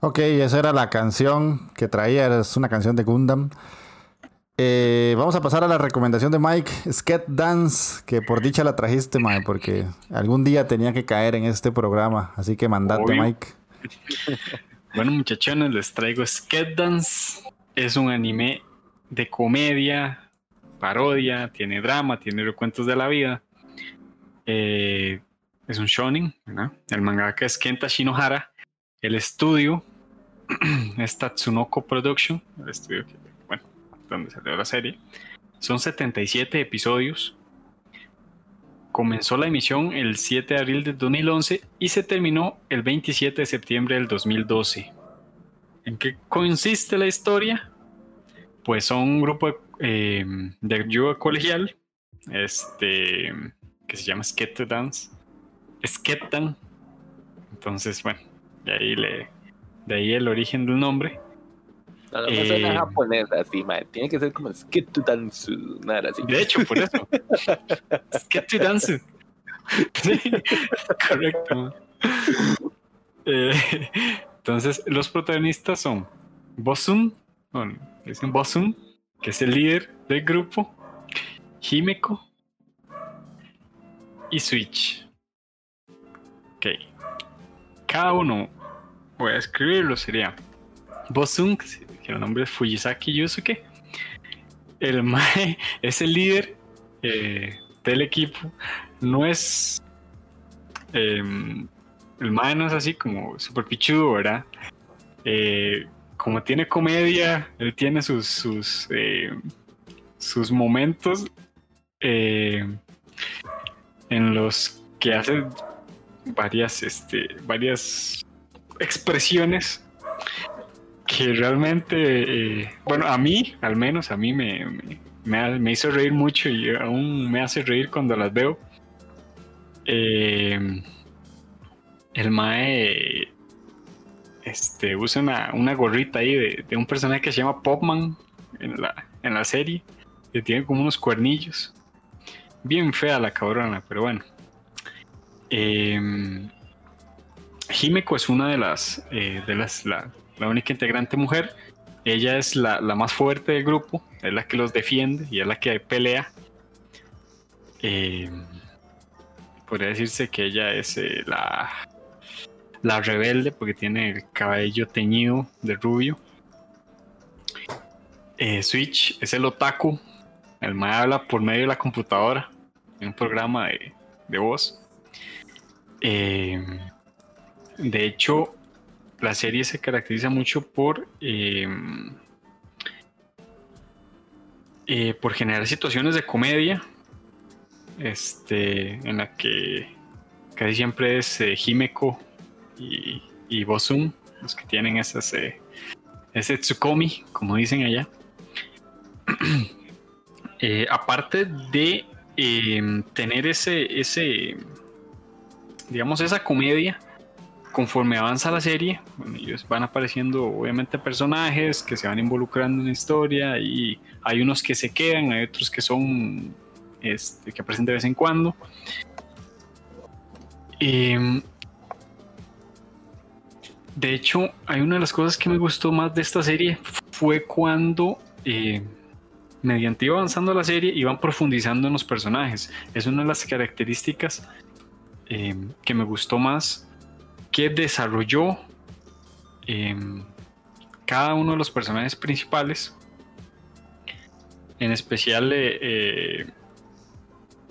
Ok, esa era la canción que traía, es una canción de Gundam. Eh, vamos a pasar a la recomendación de Mike, Sket Dance, que por dicha la trajiste, Mike, porque algún día tenía que caer en este programa, así que mandate,
Obvio.
Mike.
Bueno, muchachones, les traigo Skate Dance. Es un anime de comedia, parodia, tiene drama, tiene recuentos de la vida. Eh, es un shonen, ¿verdad? El mangaka es Kenta Shinohara. El estudio es Tatsunoko Production, el estudio que, donde salió la serie. Son 77 episodios. Comenzó la emisión el 7 de abril del 2011 y se terminó el 27 de septiembre del 2012. ¿En qué consiste la historia? Pues son un grupo eh, de ayuda colegial este, que se llama Skate Dance. Sketan. Entonces, bueno, de ahí, le, de ahí el origen del nombre.
No, no suena
Eh,
japonés así, mae. Tiene que ser como Skitudansu, nada así.
De hecho, por eso. Sketu Dance. Sí, correcto. man. Eh, entonces, los protagonistas son Bosun, bueno, dicen Bosun, que es el líder del grupo, Himeko y Switch. Ok. Cada uno, voy a escribirlo, sería Bosun, que el nombre es Fujisaki Yusuke. El Mae es el líder eh, del equipo. No es. em, el Mae no es así como super pichudo, ¿verdad? Eh, como tiene comedia, él tiene sus, sus, eh, sus momentos en los que hace varias, este, varias expresiones que realmente, eh, bueno, a mí, al menos, a mí me, me, hizo reír mucho y aún me hace reír cuando las veo. Eh, el Mae este, usa una, una gorrita ahí de, de un personaje que se llama Popman en la, en la serie, que tiene como unos cuernillos. Bien fea la cabrona, pero bueno. Eh, Himeko es una de las, eh, de las la, única integrante mujer. Ella es la, la más fuerte del grupo, es la que los defiende y es la que pelea. Eh, podría decirse que ella es eh, la, la rebelde porque tiene el cabello teñido de rubio. Switch es el otaku. El mae habla por medio de la computadora en un programa de, de voz. Eh, de hecho, la serie se caracteriza mucho por, eh, eh, por generar situaciones de comedia, este, en la que casi siempre es eh, Himeko y, y Bosun los que tienen esas, eh, ese Tsukomi, como dicen allá. Aparte de eh, tener ese, ese, digamos, esa comedia, conforme avanza la serie, bueno, ellos van apareciendo obviamente personajes que se van involucrando en la historia y hay unos que se quedan, hay otros que son este, que aparecen de vez en cuando. Em, de hecho, hay una de las cosas que me gustó más de esta serie fue cuando eh, mediante iba avanzando la serie iban profundizando en los personajes. Es una de las características eh, que me gustó más desarrolló em, cada uno de los personajes principales. En especial eh, eh,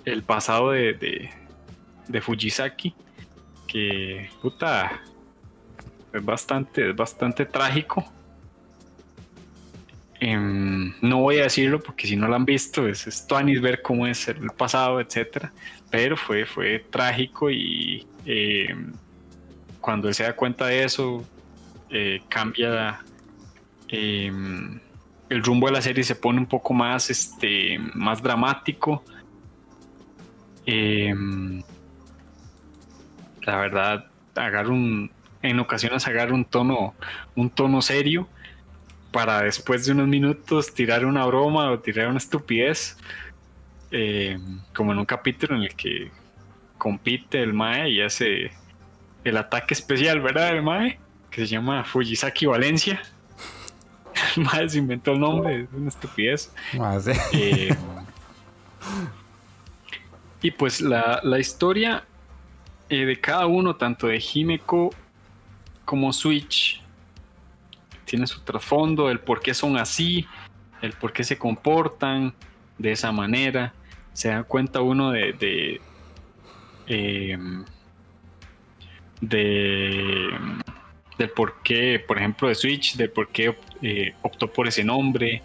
el pasado de Fujisaki. Que puta. Es bastante, es bastante trágico. Em, no voy a decirlo porque si no lo han visto, es, es tuanis ver cómo es el pasado, etcétera. Pero fue, fue trágico y em, cuando él se da cuenta de eso, eh, cambia em, el rumbo de la serie, se pone un poco más, este, más dramático. Em, la verdad, agarra en ocasiones agarra un tono, un tono serio para después de unos minutos tirar una broma o tirar una estupidez. eh, como en un capítulo en el que compite el Mae y hace el ataque especial, ¿verdad? El Mae, que se llama Fujisaki Valencia. El Mae se inventó el nombre, es una estupidez.
Ah, sí.
Eh, y pues la, la historia eh, de cada uno, tanto de Himeko como Switch, tiene su trasfondo, el por qué son así, el por qué se comportan de esa manera. Se da cuenta uno de. de em, de del por qué, por ejemplo, de Switch, del por qué eh, optó por ese nombre.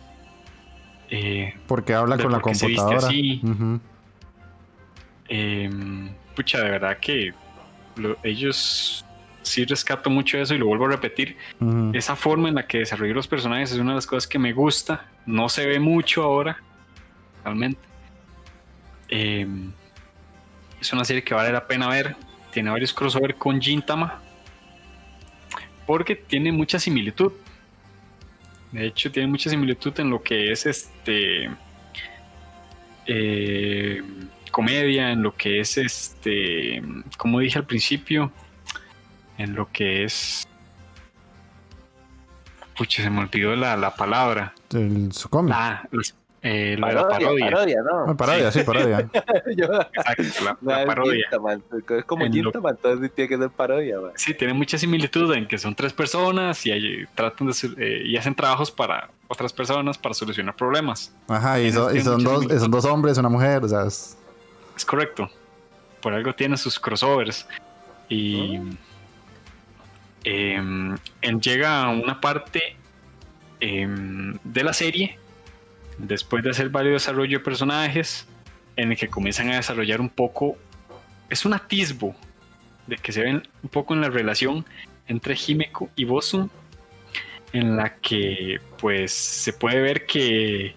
eh,
Porque habla con la
se viste
computadora.
así. Eh, pucha, de verdad que lo- ellos sí rescato mucho eso y lo vuelvo a repetir. Esa forma en la que desarrolló los personajes es una de las cosas que me gusta. No se ve mucho ahora, realmente. Eh, es una serie que vale la pena ver. Tiene varios crossover con Gintama. Porque tiene mucha similitud. De hecho, tiene mucha similitud en lo que es este. eh, comedia, en lo que es este. Como dije al principio, en lo que es. Pucha, se me olvidó la, la palabra.
El Sucomi.
Ah, los- eh, lo de la
Parodia,
parodia.
parodia, ¿no?
Ah, parodia, sí, parodia.
Yo-
Exacto, la,
No,
la
es
parodia.
Es como
En lo-
Gintama, entonces tiene que ser parodia, man.
Sí, tiene mucha similitud en que son tres personas y tratan de eh, y hacen trabajos para otras personas para solucionar problemas.
Ajá, y, so- son, dos, son dos hombres, una mujer, o sea, es-
Es correcto. Por algo tiene sus crossovers. Y em, él llega a una parte em, de la serie, después de hacer varios desarrollos de personajes, en el que comienzan a desarrollar un poco, es un atisbo de que se ven un poco en la relación entre Himeko y Bosun, en la que pues se puede ver que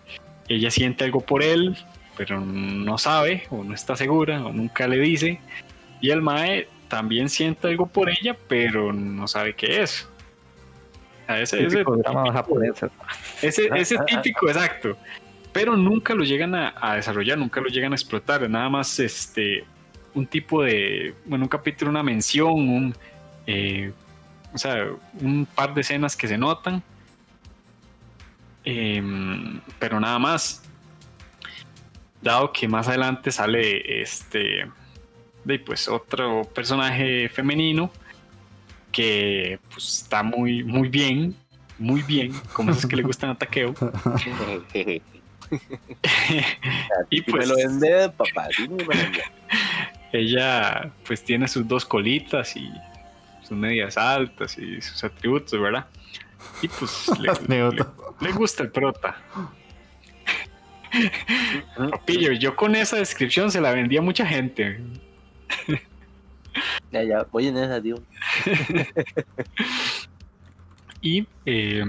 ella siente algo por él, pero no sabe o no está segura o nunca le dice. Y el Mae también siente algo por ella, pero no sabe qué es. A ese, ese. Ese, ese típico, exacto. Pero nunca lo llegan a, a desarrollar, nunca lo llegan a explotar. Nada más este un tipo de, bueno, un capítulo, una mención, un, eh, o sea, un par de escenas que se notan. Em, pero nada más. Dado que más adelante sale este, de pues otro personaje femenino que pues está muy, muy bien, muy bien, como esos que le gustan a Takeo. y
Si me
pues
lo vende, papá,
ella pues tiene sus dos colitas y sus medias altas y sus atributos, ¿verdad? Y pues le, le- le gusta el prota. Papillo, yo con esa descripción se la vendía a mucha gente.
Ya, ya, voy en esa, tío.
Y eh,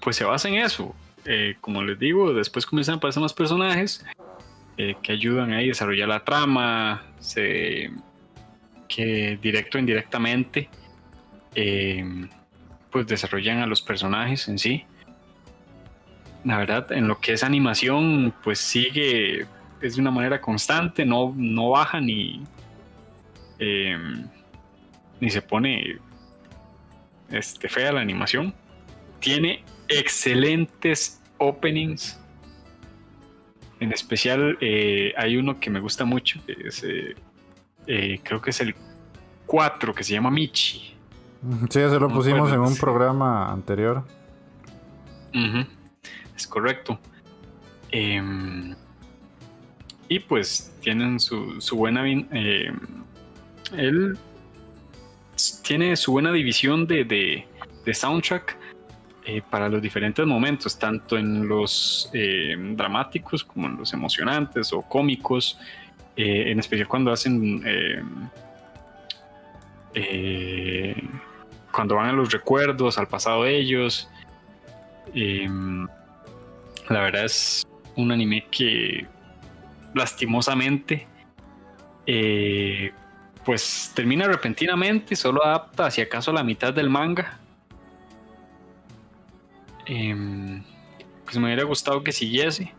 pues se basa en eso. Eh, como les digo, después comienzan a aparecer más personajes eh, que ayudan a desarrollar la trama, se, que directo o indirectamente eh, pues desarrollan a los personajes en sí. La verdad, en lo que es animación, pues sigue, es de una manera constante, no, no baja ni, eh, ni se pone este, fea la animación. Tiene excelentes openings. En especial eh, hay uno que me gusta mucho, que es, eh, eh, creo que es el 4, que se llama Michi.
Sí, eso lo pusimos en un programa anterior.
Es correcto. Em, y pues tienen su, su buena... él tiene su buena división de, de- de soundtrack eh, para los diferentes momentos, tanto en los em, dramáticos como en los emocionantes o cómicos, eh, en especial cuando hacen... eh, cuando van a los recuerdos, al pasado de ellos. La verdad es un anime que lastimosamente eh, pues termina repentinamente, solo adapta hacia acaso la mitad del manga. Em, pues me hubiera gustado que siguiese.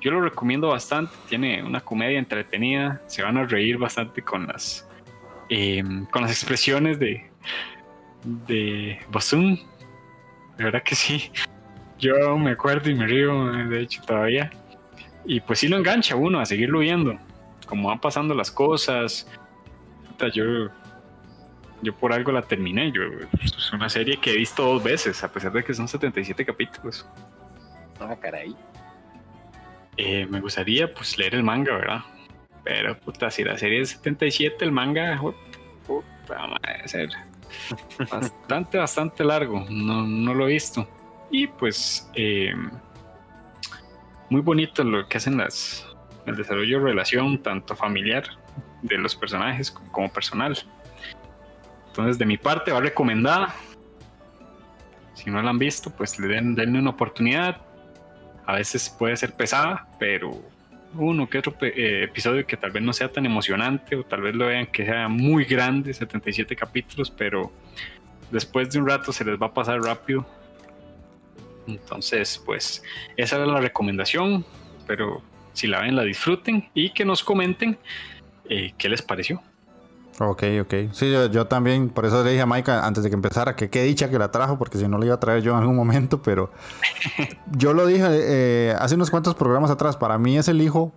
Yo lo recomiendo bastante, tiene una comedia entretenida, se van a reír bastante con las em, con las expresiones de de Basum. De verdad que sí. Yo me acuerdo y me río, de hecho, todavía. Y pues sí lo engancha uno a seguirlo viendo. Como van pasando las cosas. Yo, yo por algo la terminé. Yo, es una serie que he visto dos veces, a pesar de que son 77 capítulos.
Ah, caray.
Eh, me gustaría pues leer el manga, ¿verdad? Pero puta, si la serie es 77, el manga, pu- puta madre, ser bastante, bastante largo. No, no lo he visto. Y pues eh, muy bonito lo que hacen las el desarrollo de relación, tanto familiar de los personajes como, personal. Entonces, de mi parte, va recomendada. Si no la han visto, pues le den, denle una oportunidad. A veces puede ser pesada, pero uno que otro eh, episodio que tal vez no sea tan emocionante o tal vez lo vean que sea muy grande, 77 capítulos, pero después de un rato se les va a pasar rápido. Entonces, pues esa era la recomendación, pero si la ven la disfruten y que nos comenten eh, qué les pareció.
Ok, ok. Sí, yo, yo también, por eso le dije a Mike antes de que empezara que qué dicha que la trajo, porque si no la iba a traer yo en algún momento, pero yo lo dije eh, hace unos cuantos programas atrás, para mí es el hijo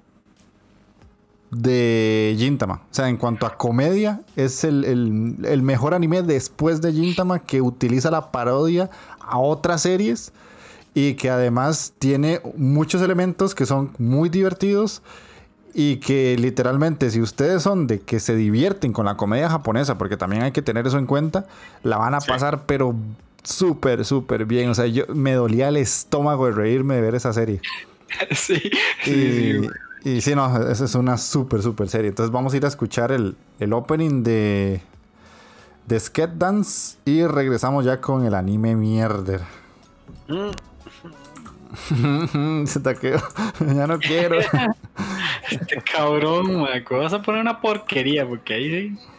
de Gintama. O sea, en cuanto a comedia, es el, el- el mejor anime después de Gintama que utiliza la parodia a otras series y que además tiene muchos elementos que son muy divertidos y que literalmente si ustedes son de que se divierten con la comedia japonesa, porque también hay que tener eso en cuenta, la van a
Sí.
pasar pero súper, súper bien. O sea, yo me dolía el estómago de reírme de ver esa serie.
sí,
Y, y sí, no, esa es una súper, súper serie. Entonces vamos a ir a escuchar el, el opening de, de Skate Dance y regresamos ya con el anime mierder.
Mm,
Se taqueo. ya no quiero.
Este cabrón, man, ¿cómo vas a poner una porquería? Porque ahí sí.「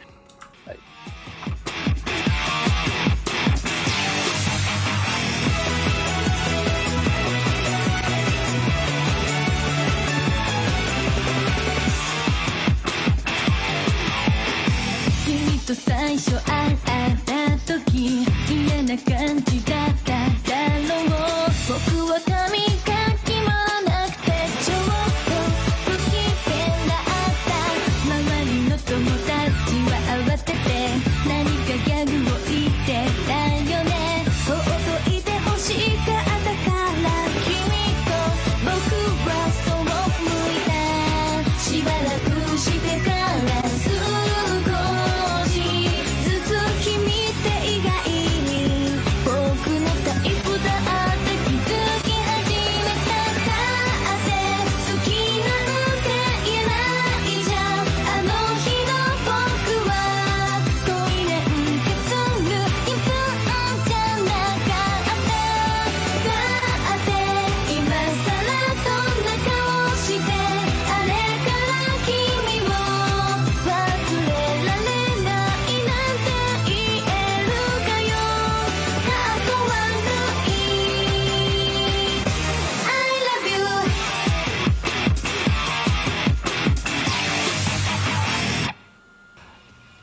君と最初会った時嫌な感じだっただろ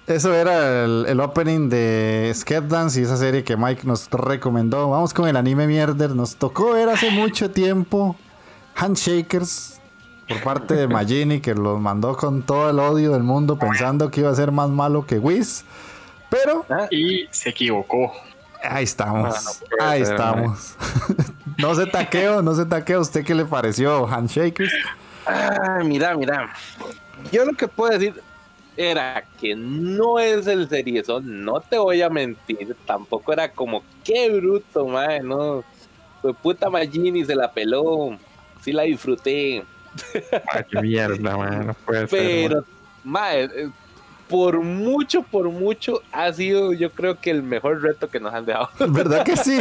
Eso era el, el opening de Skate Dance y esa serie que Mike nos recomendó. Vamos con el anime mierder. Nos tocó ver hace mucho tiempo Handshakers por parte de Magini que los mandó con todo el odio del mundo pensando que iba a ser más malo que Whis. Pero
Y se equivocó.
ahí estamos.
Ah, no
ahí
ser,
estamos. no se taqueo, no se taqueo. ¿Usted qué le pareció Handshakers?
Ah, mira, mira. Yo lo que puedo decir era que no es el seriezón, no te voy a mentir. Tampoco era como, qué bruto, mae, no. Fue puta Magini se la peló. Sí la disfruté.
Ay, qué mierda, man. No puede ser.
Pero, mae, eh, por mucho, por mucho, ha sido yo creo que el mejor reto que nos han dejado.
¿Verdad que sí?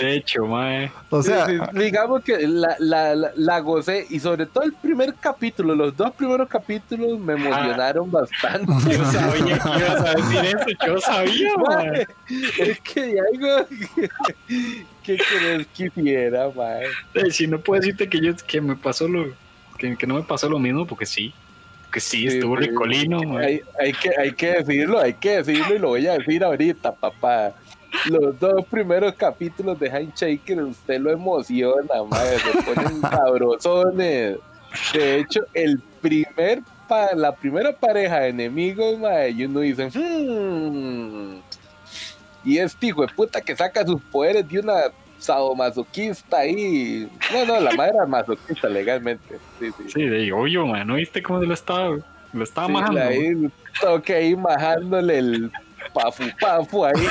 De hecho, mae.
O sea,
digamos que la, la, la, la gocé y sobre todo el primer capítulo, los dos primeros capítulos me emocionaron bastante.
Yo sabía que ibas a decir eso. Yo sabía, mae.
Es que algo que, que querés que hiciera, mae.
Eh, Si no puedo decirte que yo que me pasó lo que, que no me pasó lo mismo porque sí. Que sí, estuvo ricolino.
Hay, hay, que, hay que decirlo, hay que decirlo y lo voy a decir ahorita, papá. Los dos primeros capítulos de Handshaker, usted lo emociona, madre, se ponen sabrosones. De hecho, el primer pa- la primera pareja de enemigos, madre, y uno dice, "Hmm". y este hijo de puta que saca sus poderes de una sadomasoquista ahí. No, no, la madre era masoquista legalmente. Sí, sí.
Sí, de obvio, man. ¿No viste cómo lo estaba, lo estaba
Sí,
majando?
ahí, toque ahí majándole el pafu pafu ahí.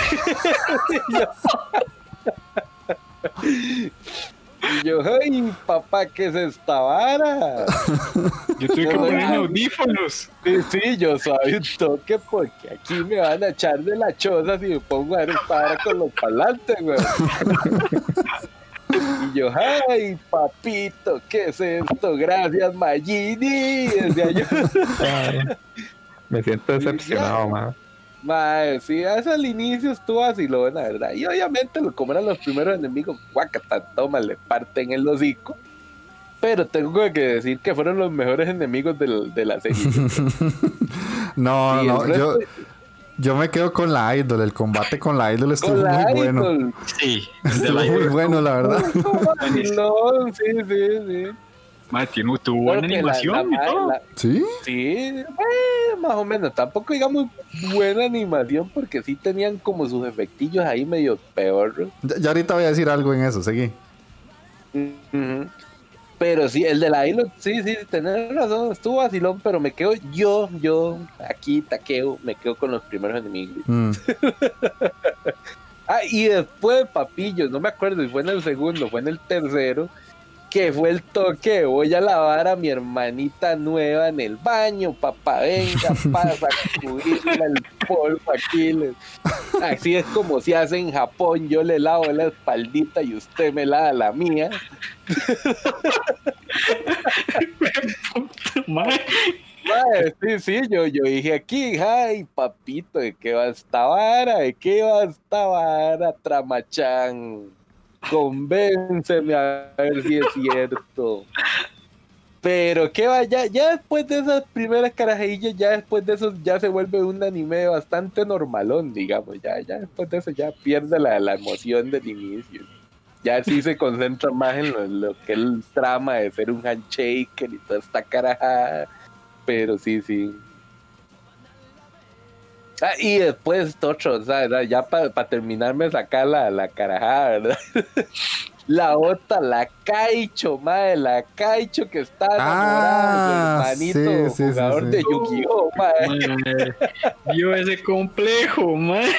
y yo, ay, papá, ¿qué es esta vara?
Yo tuve que ponerme audífonos.
Sí, sí, yo soy un toque porque aquí me van a echar de la choza si me pongo a ver esta vara con los palantes, güey. Y yo, ay, papito, ¿qué es esto? Gracias, Magini. Decía yo.
Ay, me siento decepcionado, man.
Mae, sí, eso al inicio estuvo así, lo la verdad. Y obviamente, lo- como eran los primeros enemigos, guacata, toma, le parten el hocico. Pero tengo que decir que fueron los mejores enemigos del- de la serie.
No, no, yo,
resto-
yo me quedo con la idol. El combate con la idol estuvo
Con la
muy bueno.
Sí,
Estuvo muy bueno, la verdad.
Vacilón, sí, sí, sí.
Madre, tiene, tuvo buena
que la-
animación
la-
y todo.
la-
¿Sí?
Sí, eh, más o menos. Tampoco digamos buena animación porque sí tenían como sus efectillos ahí medio peor.
Ya, ya ahorita voy a decir algo en eso, seguí.
Pero sí, el de la isla, sí, sí, tenés razón, estuvo vacilón, pero me quedo yo, yo, aquí, taqueo, me quedo con los primeros enemigos.
Mm.
Ah, y después Papillos, no me acuerdo si fue en el segundo, fue en el tercero, que fue el toque, voy a lavar a mi hermanita nueva en el baño, papá, venga, para sacudirle el polvo aquí. Así es como se hace en Japón, yo le lavo la espaldita y usted me lava la mía. Sí, sí, yo, yo dije aquí, ay, papito, ¿de qué va esta vara? ¿De qué va esta vara, Tramachán? Convénceme a ver si es cierto. Pero qué va, ya, después de esas primeras carajillas, ya después de eso ya se vuelve un anime bastante normalón, digamos, ya, ya después de eso ya pierde la, la emoción del inicio. Ya sí se concentra más en lo, lo que es el trama de ser un handshaker y toda esta carajada. Pero sí, sí. Ah, y después esto otro, o sea, ¿verdad? ya para terminarme sacar la, la carajada, ¿verdad? la otra, la Caicho, madre, la Caicho que está enamorada
Ah,
de su hermanito
sí, sí, sí,
jugador
sí.
de Yu-Gi-Oh, madre.
madre, vio ese complejo, madre.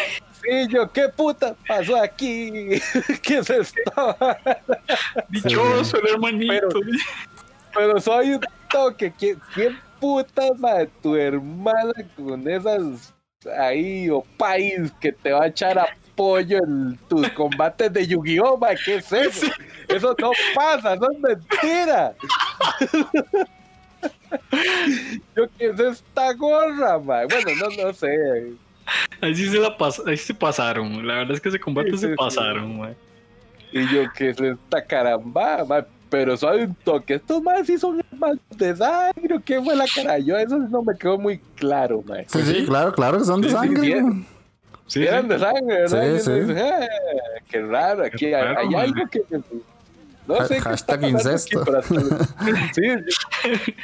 Sí, yo, ¿qué puta pasó aquí? ¿Qué es esto?
Dichoso el hermanito.
Pero- Pero soy un toque. ¿Quién, quién puta, madre? Tu hermana con esas ahí o país que te va a echar apoyo en tus combates de Yu-Gi-Oh? ¿Qué es eso? Eso no pasa, eso es mentira. Yo, ¿qué es esta gorra, madre? Bueno, no, no sé.
Ahí sí se la pas ahí sí se pasaron. La verdad es que ese combate
Sí, sí,
se
sí.
pasaron, madre.
Y yo, ¿qué es esta caramba, madre? Pero soy un toque. Estos más sí son hermanos de sangre. ¿o ¿Qué fue la cara? Yo eso no me quedó muy claro, madre.
Sí, sí, claro, claro que son de
Sí, sí,
sangre.
sí.
Sí,
eran
sí.
de sangre, ¿verdad?
Sí, sí.
"Ah, qué raro, aquí
Qué
hay,
raro,
hay
man.
algo que... No sé qué
Hashtag
está pasando
incesto.
aquí, pero sí,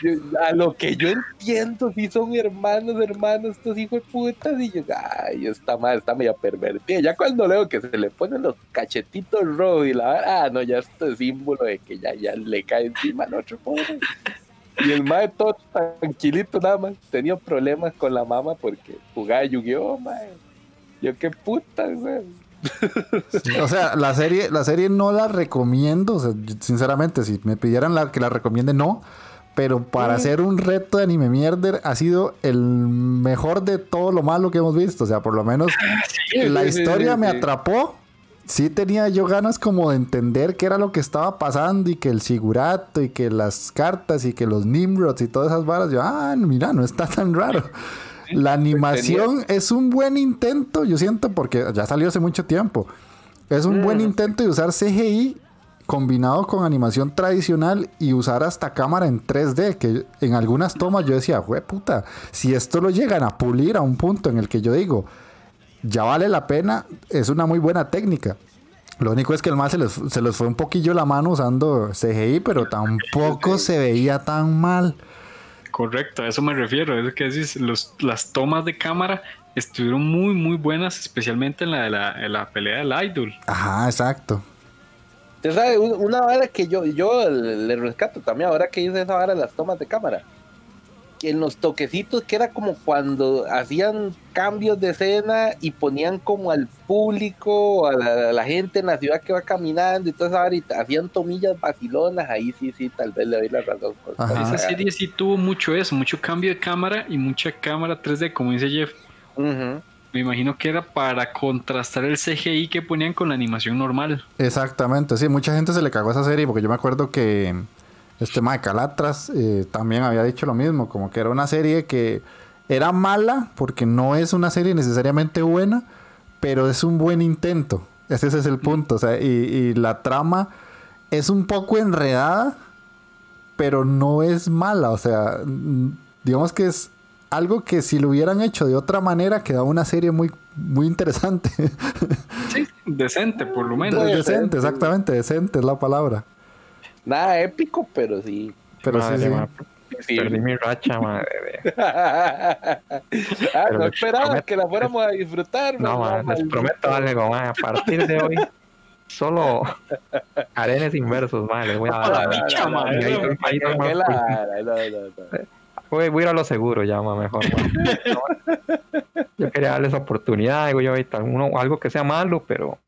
yo- yo- a lo que yo entiendo, sí son hermanos, hermanos, estos hijos de putas, y yo, ay, esta madre está media pervertida. Ya cuando leo que se le ponen los cachetitos rojos y la vara, ah, no, ya este símbolo de que ya, ya le cae encima al otro pobre. Y el madre todo tranquilito nada más, tenía problemas con la mamá porque jugaba Yu-Gi-Oh, madre. Yo qué puta, güey.
O sea, la serie, la serie no la recomiendo. o sea, sinceramente, si me pidieran la, que la recomiende, no. Pero para hacer un reto de anime mierder ha sido el mejor de todo lo malo que hemos visto. O sea, por lo menos la
sí, sí,
historia me atrapó. Sí tenía yo ganas como de entender qué era lo que estaba pasando y que el sigurato y que las cartas y que los Nimrods y todas esas varas. Yo, ah, mira, no está tan raro. La animación es un buen intento, yo siento, porque ya salió hace mucho tiempo. Es un buen intento de usar CGI combinado con animación tradicional y usar hasta cámara en 3D, que en algunas tomas yo decía, güey puta, si esto lo llegan a pulir a un punto en el que yo digo, ya vale la pena, es una muy buena técnica. Lo único es que el mal se les, se les fue un poquillo la mano usando CGI, pero tampoco se veía tan mal.
Correcto, a eso me refiero. Es que decís, los, las tomas de cámara estuvieron muy, muy buenas, especialmente en la de la, en la pelea del idol.
Ajá, exacto.
Un- una vara que yo, yo le le rescato también, ahora que hice esa vara de las tomas de cámara. Que en los toquecitos, que era como cuando hacían cambios de escena y ponían como al público, a la, a la gente en la ciudad que va caminando y toda esa vara, y hacían tomillas vacilonas, ahí sí, sí, tal vez le doy la razón.
Esa serie sí tuvo mucho eso, mucho cambio de cámara y mucha cámara 3D, como dice Jeff. Me imagino que era para contrastar el CGI que ponían con la animación normal.
Exactamente, sí, mucha gente se le cagó a esa serie porque yo me acuerdo que este Mike Calatras eh, también había dicho lo mismo, como que era una serie que era mala porque no es una serie necesariamente buena, pero es un buen intento. Ese, ese es el punto, o sea, y, y la trama es un poco enredada, pero no es mala, o sea, mm, digamos que es algo que si lo hubieran hecho de otra manera quedaba una serie muy, muy interesante.
Sí, decente, por lo menos.
Decente, exactamente, decente es la palabra.
Nada épico, pero sí.
Pero sí,
Madre,
sí.
Perdí mi racha, madre.
ah,
Pero
no esperaba
prometo-
que la fuéramos a disfrutar.
No,
mamá,
ma, les prometo algo, ma, a partir de hoy, solo arenes inversos, ma, les voy a dar.
Picha,
más,
la-.
Voy, voy a ir a lo seguro ya, ma, mejor. ma. Yo quería darles oportunidad, digo yo, ahorita, uno, algo que sea malo, pero,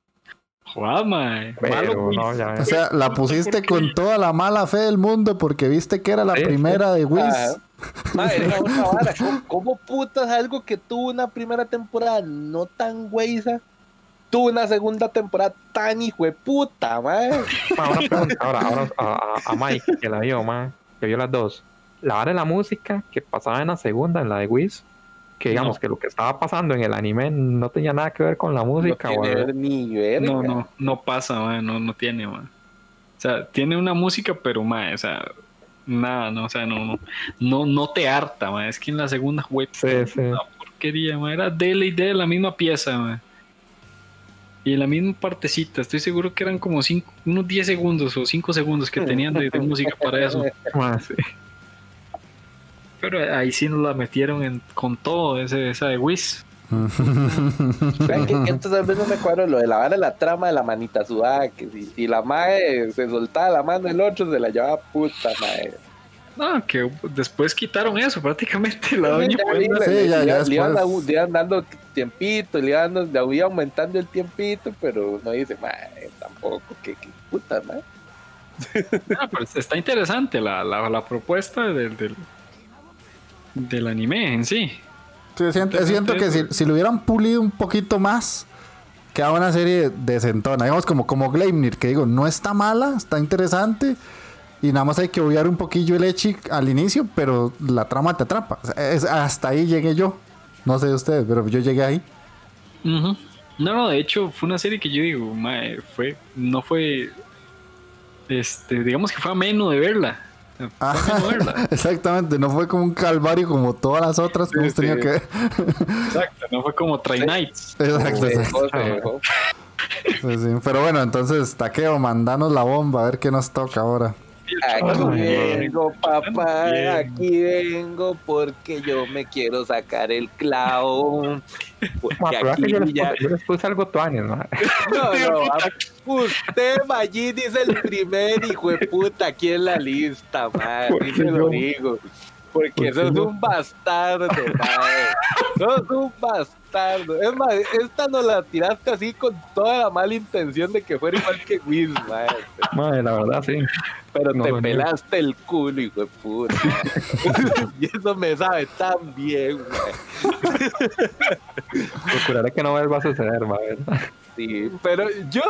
Mae.
pero no, ya.
O sea, la pusiste con toda la mala fe del mundo porque viste que era la primera de Wiz.
Madre, vara. ¿Cómo, cómo putas algo que tuvo una primera temporada no tan güeyza? Tuvo una segunda temporada tan hijo de puta, madre.
Ma, una pregunta ahora, ahora a, a- a Mike, que la vio, ma, que vio las dos. La hora de la música que pasaba en la segunda, en la de Wiz, que digamos
No.
que lo que estaba pasando en el anime no tenía nada que ver con la
No
música.
tiene
o-
ver ni verga.
No, no, no pasa, mae, no, no tiene, mae. O sea, tiene una música, pero mae, o sea, nada, no, o sea, no, no, no, no te harta, mae. Es que en la segunda web,
Sí, sí.
una porquería, era dele y de la misma pieza, mae. Y la misma partecita, estoy seguro que eran como cinco, unos 10 segundos o 5 segundos que tenían de, de música para eso.
Sí.
Pero ahí sí nos la metieron en, con todo, ese, esa de Wiz.
Que, que esto tal vez no me cuadro lo de la vara la trama de la manita sudada, que si, si la mae se soltaba la mano del otro, se la llevaba puta, mae.
No, que después quitaron eso prácticamente. La doña
le-
Sí,
le-
ya-
le-
ya
le iban dando- le iban dando tiempito, le iban dando, aumentando el tiempito, pero no dice, mae, tampoco, que, que puta, mae.
Ah, pero está interesante la, la, la propuesta del, del, del anime en sí.
Sí, siento, siento que si, si lo hubieran pulido un poquito más, quedaba una serie decentona. Digamos como, como Gleimnir, que digo, no está mala, está interesante. Y nada más hay que obviar un poquillo el Echi al inicio, pero la trama te atrapa. O sea, es- hasta ahí llegué yo. No sé de ustedes, pero yo llegué ahí.
No, no, de hecho fue una serie que yo digo, mae, fue, no fue, este, digamos que fue ameno de verla. Verla.
Exactamente, no fue como un calvario como todas las otras que
Sí,
hemos tenido
sí.
que ver.
Exacto, no fue como Try Nights.
Exacto, exacto. sí. Pero bueno, entonces, Taqueo, mandanos la bomba, a ver qué nos toca ahora.
Aquí vengo, papá,
bien.
aquí vengo porque yo me quiero sacar el clavo. Porque
Ma, que yo
aquí
les,
ya...
puse, yo les puse algo tuanes.
No, no, a- usted, Magín, es el primer hijo de puta aquí en la lista, madre.
¿Por
Sí
qué
se lo
yo?
Porque
¿Por
sos un bastardo, madre. Sos un bastardo. Es más, esta nos la tiraste así con toda la mala intención de que fuera igual que Wiz, madre.
Madre, la verdad, sí.
Pero
No,
te pelaste el culo, hijo de puta. y eso me sabe tan bien, madre.
Procuraré que no vuelva a suceder, ma. ¿verdad?
Sí, pero yo,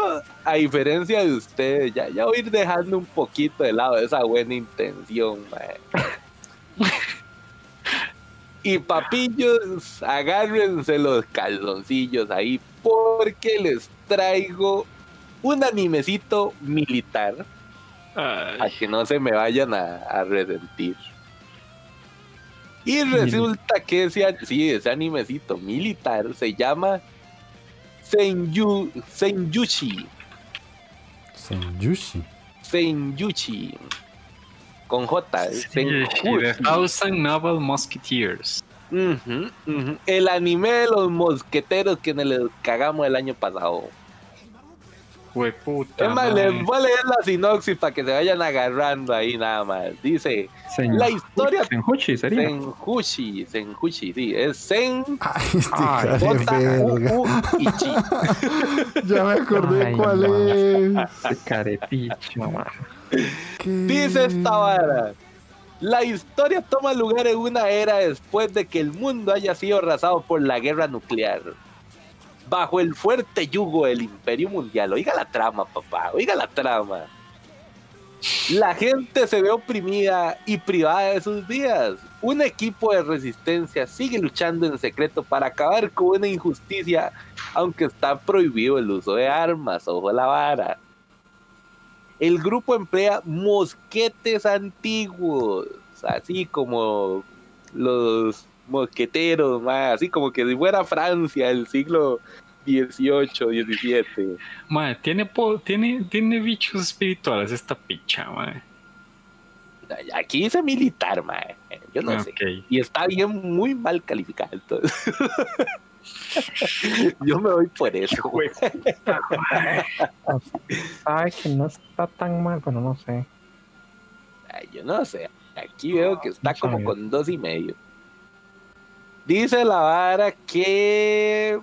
a diferencia de ustedes, ya, ya voy a ir dejando un poquito de lado esa buena intención, mae. Y papillos, agárrense los calzoncillos ahí, porque les traigo un animecito militar
Ay,
a que no se me vayan a, a resentir. Y resulta que ese, sí, ese animecito militar se llama Senyu, Senyuchi.
Senyushi.
Senyuchi. Con J.
sí. The Thousand Noble Musketeers.
Ujú, ujú. El anime de los mosqueteros que nos les cagamos el año pasado.
Fue puta.
Es más,
madre.
les voy a leer la sinopsis para que se vayan agarrando ahí nada más. Dice,
Sen-
la historia
Senjuchi sería.
Senjuchi, Senjuchi, sí, es Sen
Ay, este
Ay,
J. U U Chi.
Ya me acordé
Ay,
cuál
ma.
es.
Carepicho, ma.
¿Qué?
Dice esta vara. La historia toma lugar en una era después de que el mundo haya sido arrasado por la guerra nuclear. Bajo el fuerte yugo del imperio mundial. Oiga la trama, papá. Oiga la trama. La gente se ve oprimida y privada de sus vidas. Un equipo de resistencia sigue luchando en secreto para acabar con una injusticia, aunque está prohibido el uso de armas. Ojo a la vara. El grupo emplea mosquetes antiguos, así como los mosqueteros, ma, así como que si fuera Francia del siglo XVIII, XVII.
Mae, tiene, tiene, tiene bichos espirituales esta picha, mae.
Aquí dice militar, ma, yo no sé.
Ok.
Y está bien muy mal calificado, entonces. yo me voy por eso. güey.
Ay, que no está tan mal, pero no sé.
Ay, yo no sé. Aquí veo que está como con dos y medio. Dice la vara que.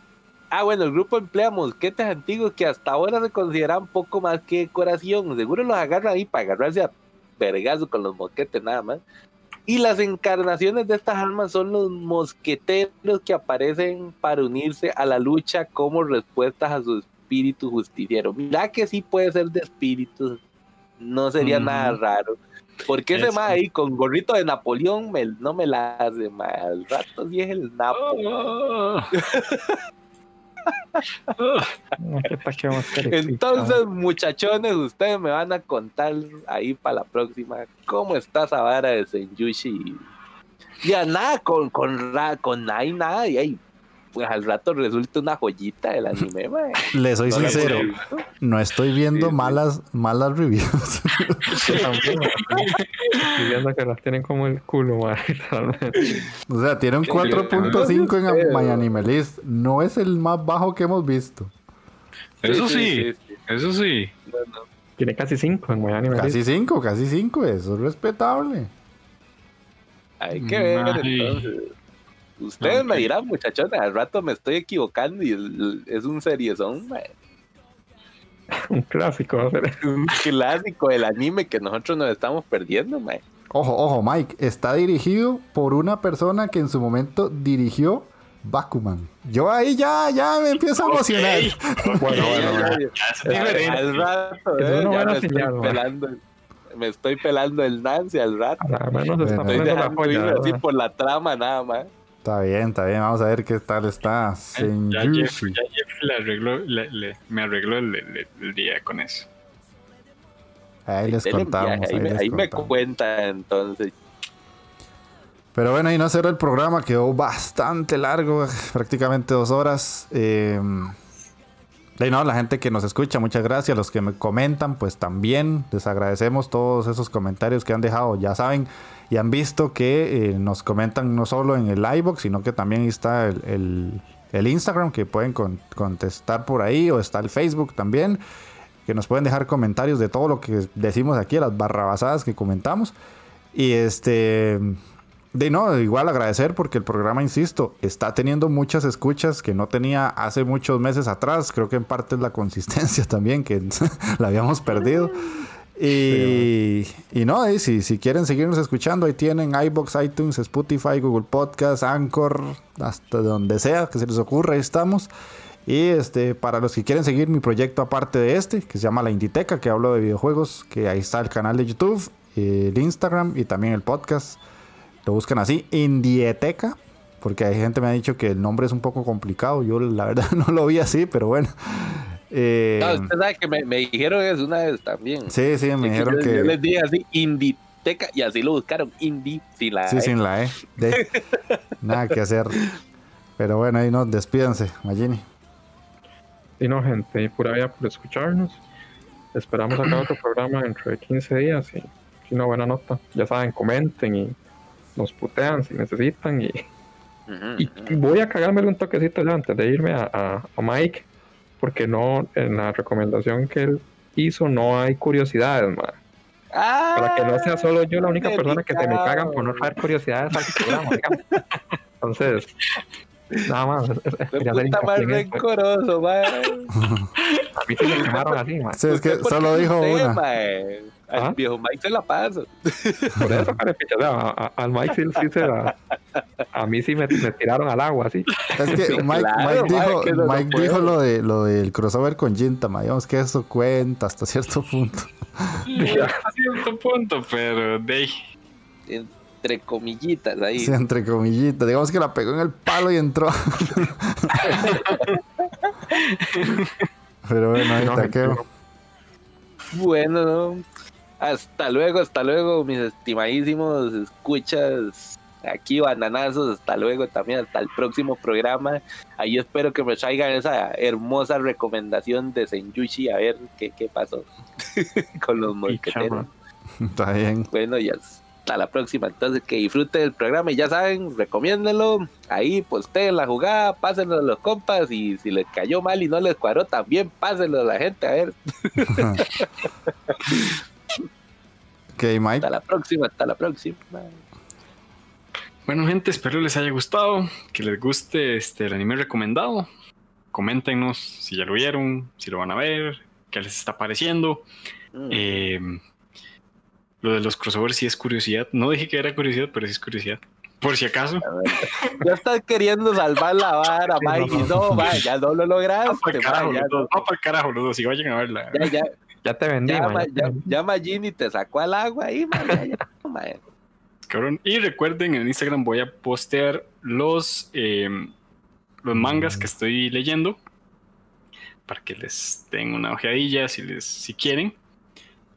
Ah, bueno, el grupo emplea mosquetes antiguos que hasta ahora se consideran poco más que decoración. Seguro los agarran ahí para agarrarse a vergazo con los mosquetes nada más. Y las encarnaciones de estas armas son los mosqueteros que aparecen para unirse a la lucha como respuestas a su espíritu justiciero. Mira que sí puede ser de espíritus. No sería
Ujú.
nada raro. Porque ese
Es-
más ahí con gorrito de Napoleón me- no me la hace, ma. Al rato sí es el Napo.
Oh.
No sé
Entonces, muchachones, ustedes me van a contar ahí para la próxima cómo está esa vara de Senyushi. Ya nada, con, con, con y nada, y ahí, pues al rato resulta una joyita del anime, ma.
Le soy
No
sincero, no estoy viendo
Sí, sí.
malas, malas reviews.
Viendo que las tienen como el culo, ma, literalmente.
o sea, tiene un
Sí,
4.5
yo-
en My Anime List. No es el más bajo que hemos visto.
Eso sí,
sí.
eso sí.
Tiene casi 5 en Miami.
Casi 5, casi 5. Eso es respetable.
Hay que ver, entonces. Ustedes me dirán, muchachones, al rato me estoy equivocando y el- es un seriezón, ma.
Un clásico.
un clásico del anime que nosotros nos estamos perdiendo, ma.
Ojo, ojo, Mike. Está dirigido por una persona que en su momento dirigió Bakuman. Yo ahí ya, ya me empiezo a emocionar.
Bueno, bueno, bueno.
Es
Al- rato, eh, ya me estoy pelando. Me estoy pelando el Nancy al rato.
Al menos está.
Estoy
la
dejando ir
polla.
así por la trama nada más.
Está bien, está bien. Vamos a ver qué tal está.
Ya Jeff,
Senjushi.
ya Jeff le arregló, le- le- me arregló el, el- el día con eso.
Ahí les
Denle
contamos.
viaje,
Ahí,
ahí, me,
les
ahí me
contamos.
cuenta entonces.
Pero bueno, y no cerró el programa, quedó bastante largo, prácticamente dos horas. Eh, y no, la gente que nos escucha, muchas gracias. Los que me comentan, pues también les agradecemos todos esos comentarios que han dejado. Ya saben y han visto que eh, nos comentan no solo en el iBox, sino que también está el, el- Instagram, que pueden con- contestar por ahí, o está el Facebook también, que nos pueden dejar comentarios de todo lo que decimos aquí, las barrabasadas que comentamos. Y este. De no, igual agradecer porque el programa, insisto, está teniendo muchas escuchas que no tenía hace muchos meses atrás. Creo que en parte es la consistencia también, que la habíamos perdido. Y, y no, y si, si quieren seguirnos escuchando, ahí tienen iBox, iTunes, Spotify, Google Podcast, Anchor, hasta donde sea que se les ocurra, ahí estamos. Y este, para los que quieren seguir mi proyecto aparte de este, que se llama La Inditeca, que hablo de videojuegos, que ahí está el canal de YouTube, el Instagram y también el podcast. Lo buscan así, Indieteca, porque hay gente que me ha dicho que el nombre es un poco complicado. Yo la verdad no lo vi así, pero bueno. Eh,
No, usted sabe que me, me dijeron eso una vez también.
sí, sí, me dijeron
yo, yo
que...
les dije así, Inditeca, y así lo buscaron, Indie, sin la
Sí,
E.
sin la E. De- nada que hacer. Pero bueno, ahí no, despídanse, Magini.
Y no, gente, y pura vida por escucharnos. Esperamos sacar otro programa dentro de 15 días y, y una buena nota. Ya saben, comenten y nos putean si necesitan. Y, voy a cagarme un toquecito ya antes de irme a, a- a Mike, porque no, en la recomendación que él hizo no hay curiosidades, man. Para que no sea solo yo la única persona que se me cagan por no traer curiosidades al programa. Entonces, nada más. quería hacer
más
eso.
rencoroso.
A mí sí me quemaron así, man.
Sí, es que
¿Usted por
solo dijo
usted,
una.
mae? Al viejo Mike se la paso.
Por eso, carepicha, o sea, a- a- al Mike sí, sí se la- A mí sí me, me tiraron al agua, así.
Es que Mike,
Claro,
Mike dijo,
no
Mike dijo lo, de, lo del crossover con Jinta, ma. Digamos que eso cuenta hasta cierto punto.
A cierto punto, pero de.
Entre comillitas ahí.
Sí, entre comillitas. Digamos que la pegó en el palo y entró. Pero bueno, ahí
No,
taqueo.
Bueno, ¿no? Hasta luego, hasta luego, mis estimadísimos escuchas. Aquí bananazos, hasta luego también, hasta el próximo programa. Ahí espero que me traigan esa hermosa recomendación de Senyushi, a ver qué, qué pasó con los mosqueteros.
chama.
Está bien.
Bueno, ya hasta la próxima. Entonces, que disfruten el programa y ya saben, recomiéndenlo. Ahí posteen la jugada, pásenlo a los compas. Y si les cayó mal y no les cuadró, también pásenlo a la gente. A ver,
Ok, Mike.
hasta la próxima, hasta la próxima.
Bueno, gente, espero les haya gustado, que les guste este el anime recomendado. Coméntenos si ya lo vieron, si lo van a ver, qué les está pareciendo.
Mm.
Eh, lo de los crossovers sí es curiosidad. No dije que era curiosidad, pero sí es curiosidad. Por si acaso.
Ya estás queriendo salvar la vara, Mike. Y no, va, ya no lo
Va
lograste.
para el carajo,
ya,
los dos, va pa'l carajo los dos y vayan a verla.
ya, ya,
Ya te vendí,
ya,
man,
ma,
ya te
ya,
vendí.
ya Magini te sacó al agua ahí, ma, ya, ya, ma.
Cabrón. Y recuerden, en Instagram voy a postear los, eh, los mangas que estoy leyendo para que les den una ojeadilla si, les, si quieren.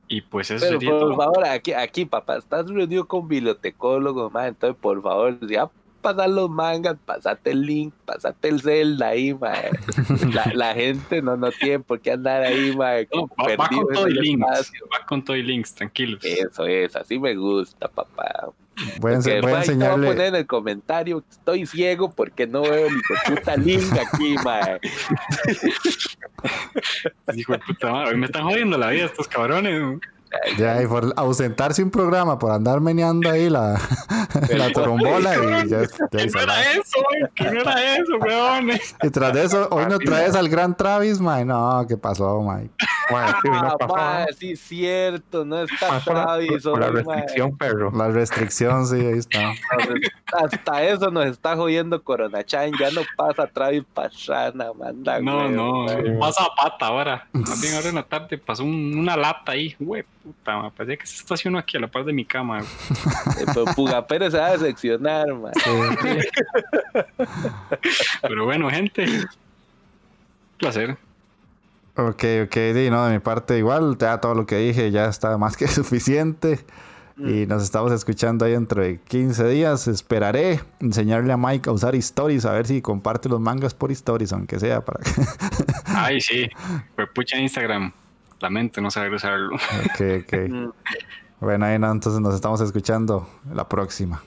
Y pues eso
Pero
sería
por
todo.
favor, aquí, aquí, papá, estás reunido con bibliotecólogos, ma, entonces por favor, ya pasar los mangas, pasate el link, pasate el Zelda ahí, ma. La, la gente no, no tiene por qué andar ahí, ma,
No, va, con todo y links.
espacio.
Va con todo y links, tranquilos.
Eso es, así me gusta, papá.
Voy a, voy a
voy poner en el comentario, estoy ciego porque no veo ni con puta link aquí, ma.
Hijo de puta madre, hoy me están jodiendo la vida estos cabrones.
Ya, y por ausentarse un programa, por andar meneando ahí la, la trombola y ya, ya
¿Qué no era eso, güey? ¿Qué no era eso, weones?
Y tras de eso, hoy no traes al gran Travis, Mike. No, ¿qué pasó, Mike?
Bueno, sí,
Ah, sí, cierto, no está
por
Travis
por la
hoy,
restricción, perro.
La restricción, sí, ahí está.
Hasta eso nos está jodiendo Corona Chan, ya no pasa Travis Pastrana, manda.
No,
güey,
no,
ma.
pasa a pata ahora. Más bien ahora en la tarde pasó un- una lata ahí, güey, puta, me parecía que se estacionó aquí a la par de mi cama.
Eh, Pero Puga Pérez se va a decepcionar, man.
Pero bueno, gente, placer.
Ok, ok, sí, no, de mi parte igual, ya todo lo que dije ya está más que suficiente. Y nos estamos escuchando ahí dentro de 15 días. Esperaré enseñarle a Mike a usar stories, a ver si comparte los mangas por stories, aunque sea para que...
Ay, sí, pues pucha Instagram. Lamento no saber usarlo.
Ok, ok.
Mm.
Bueno, ahí no, entonces nos estamos escuchando la próxima.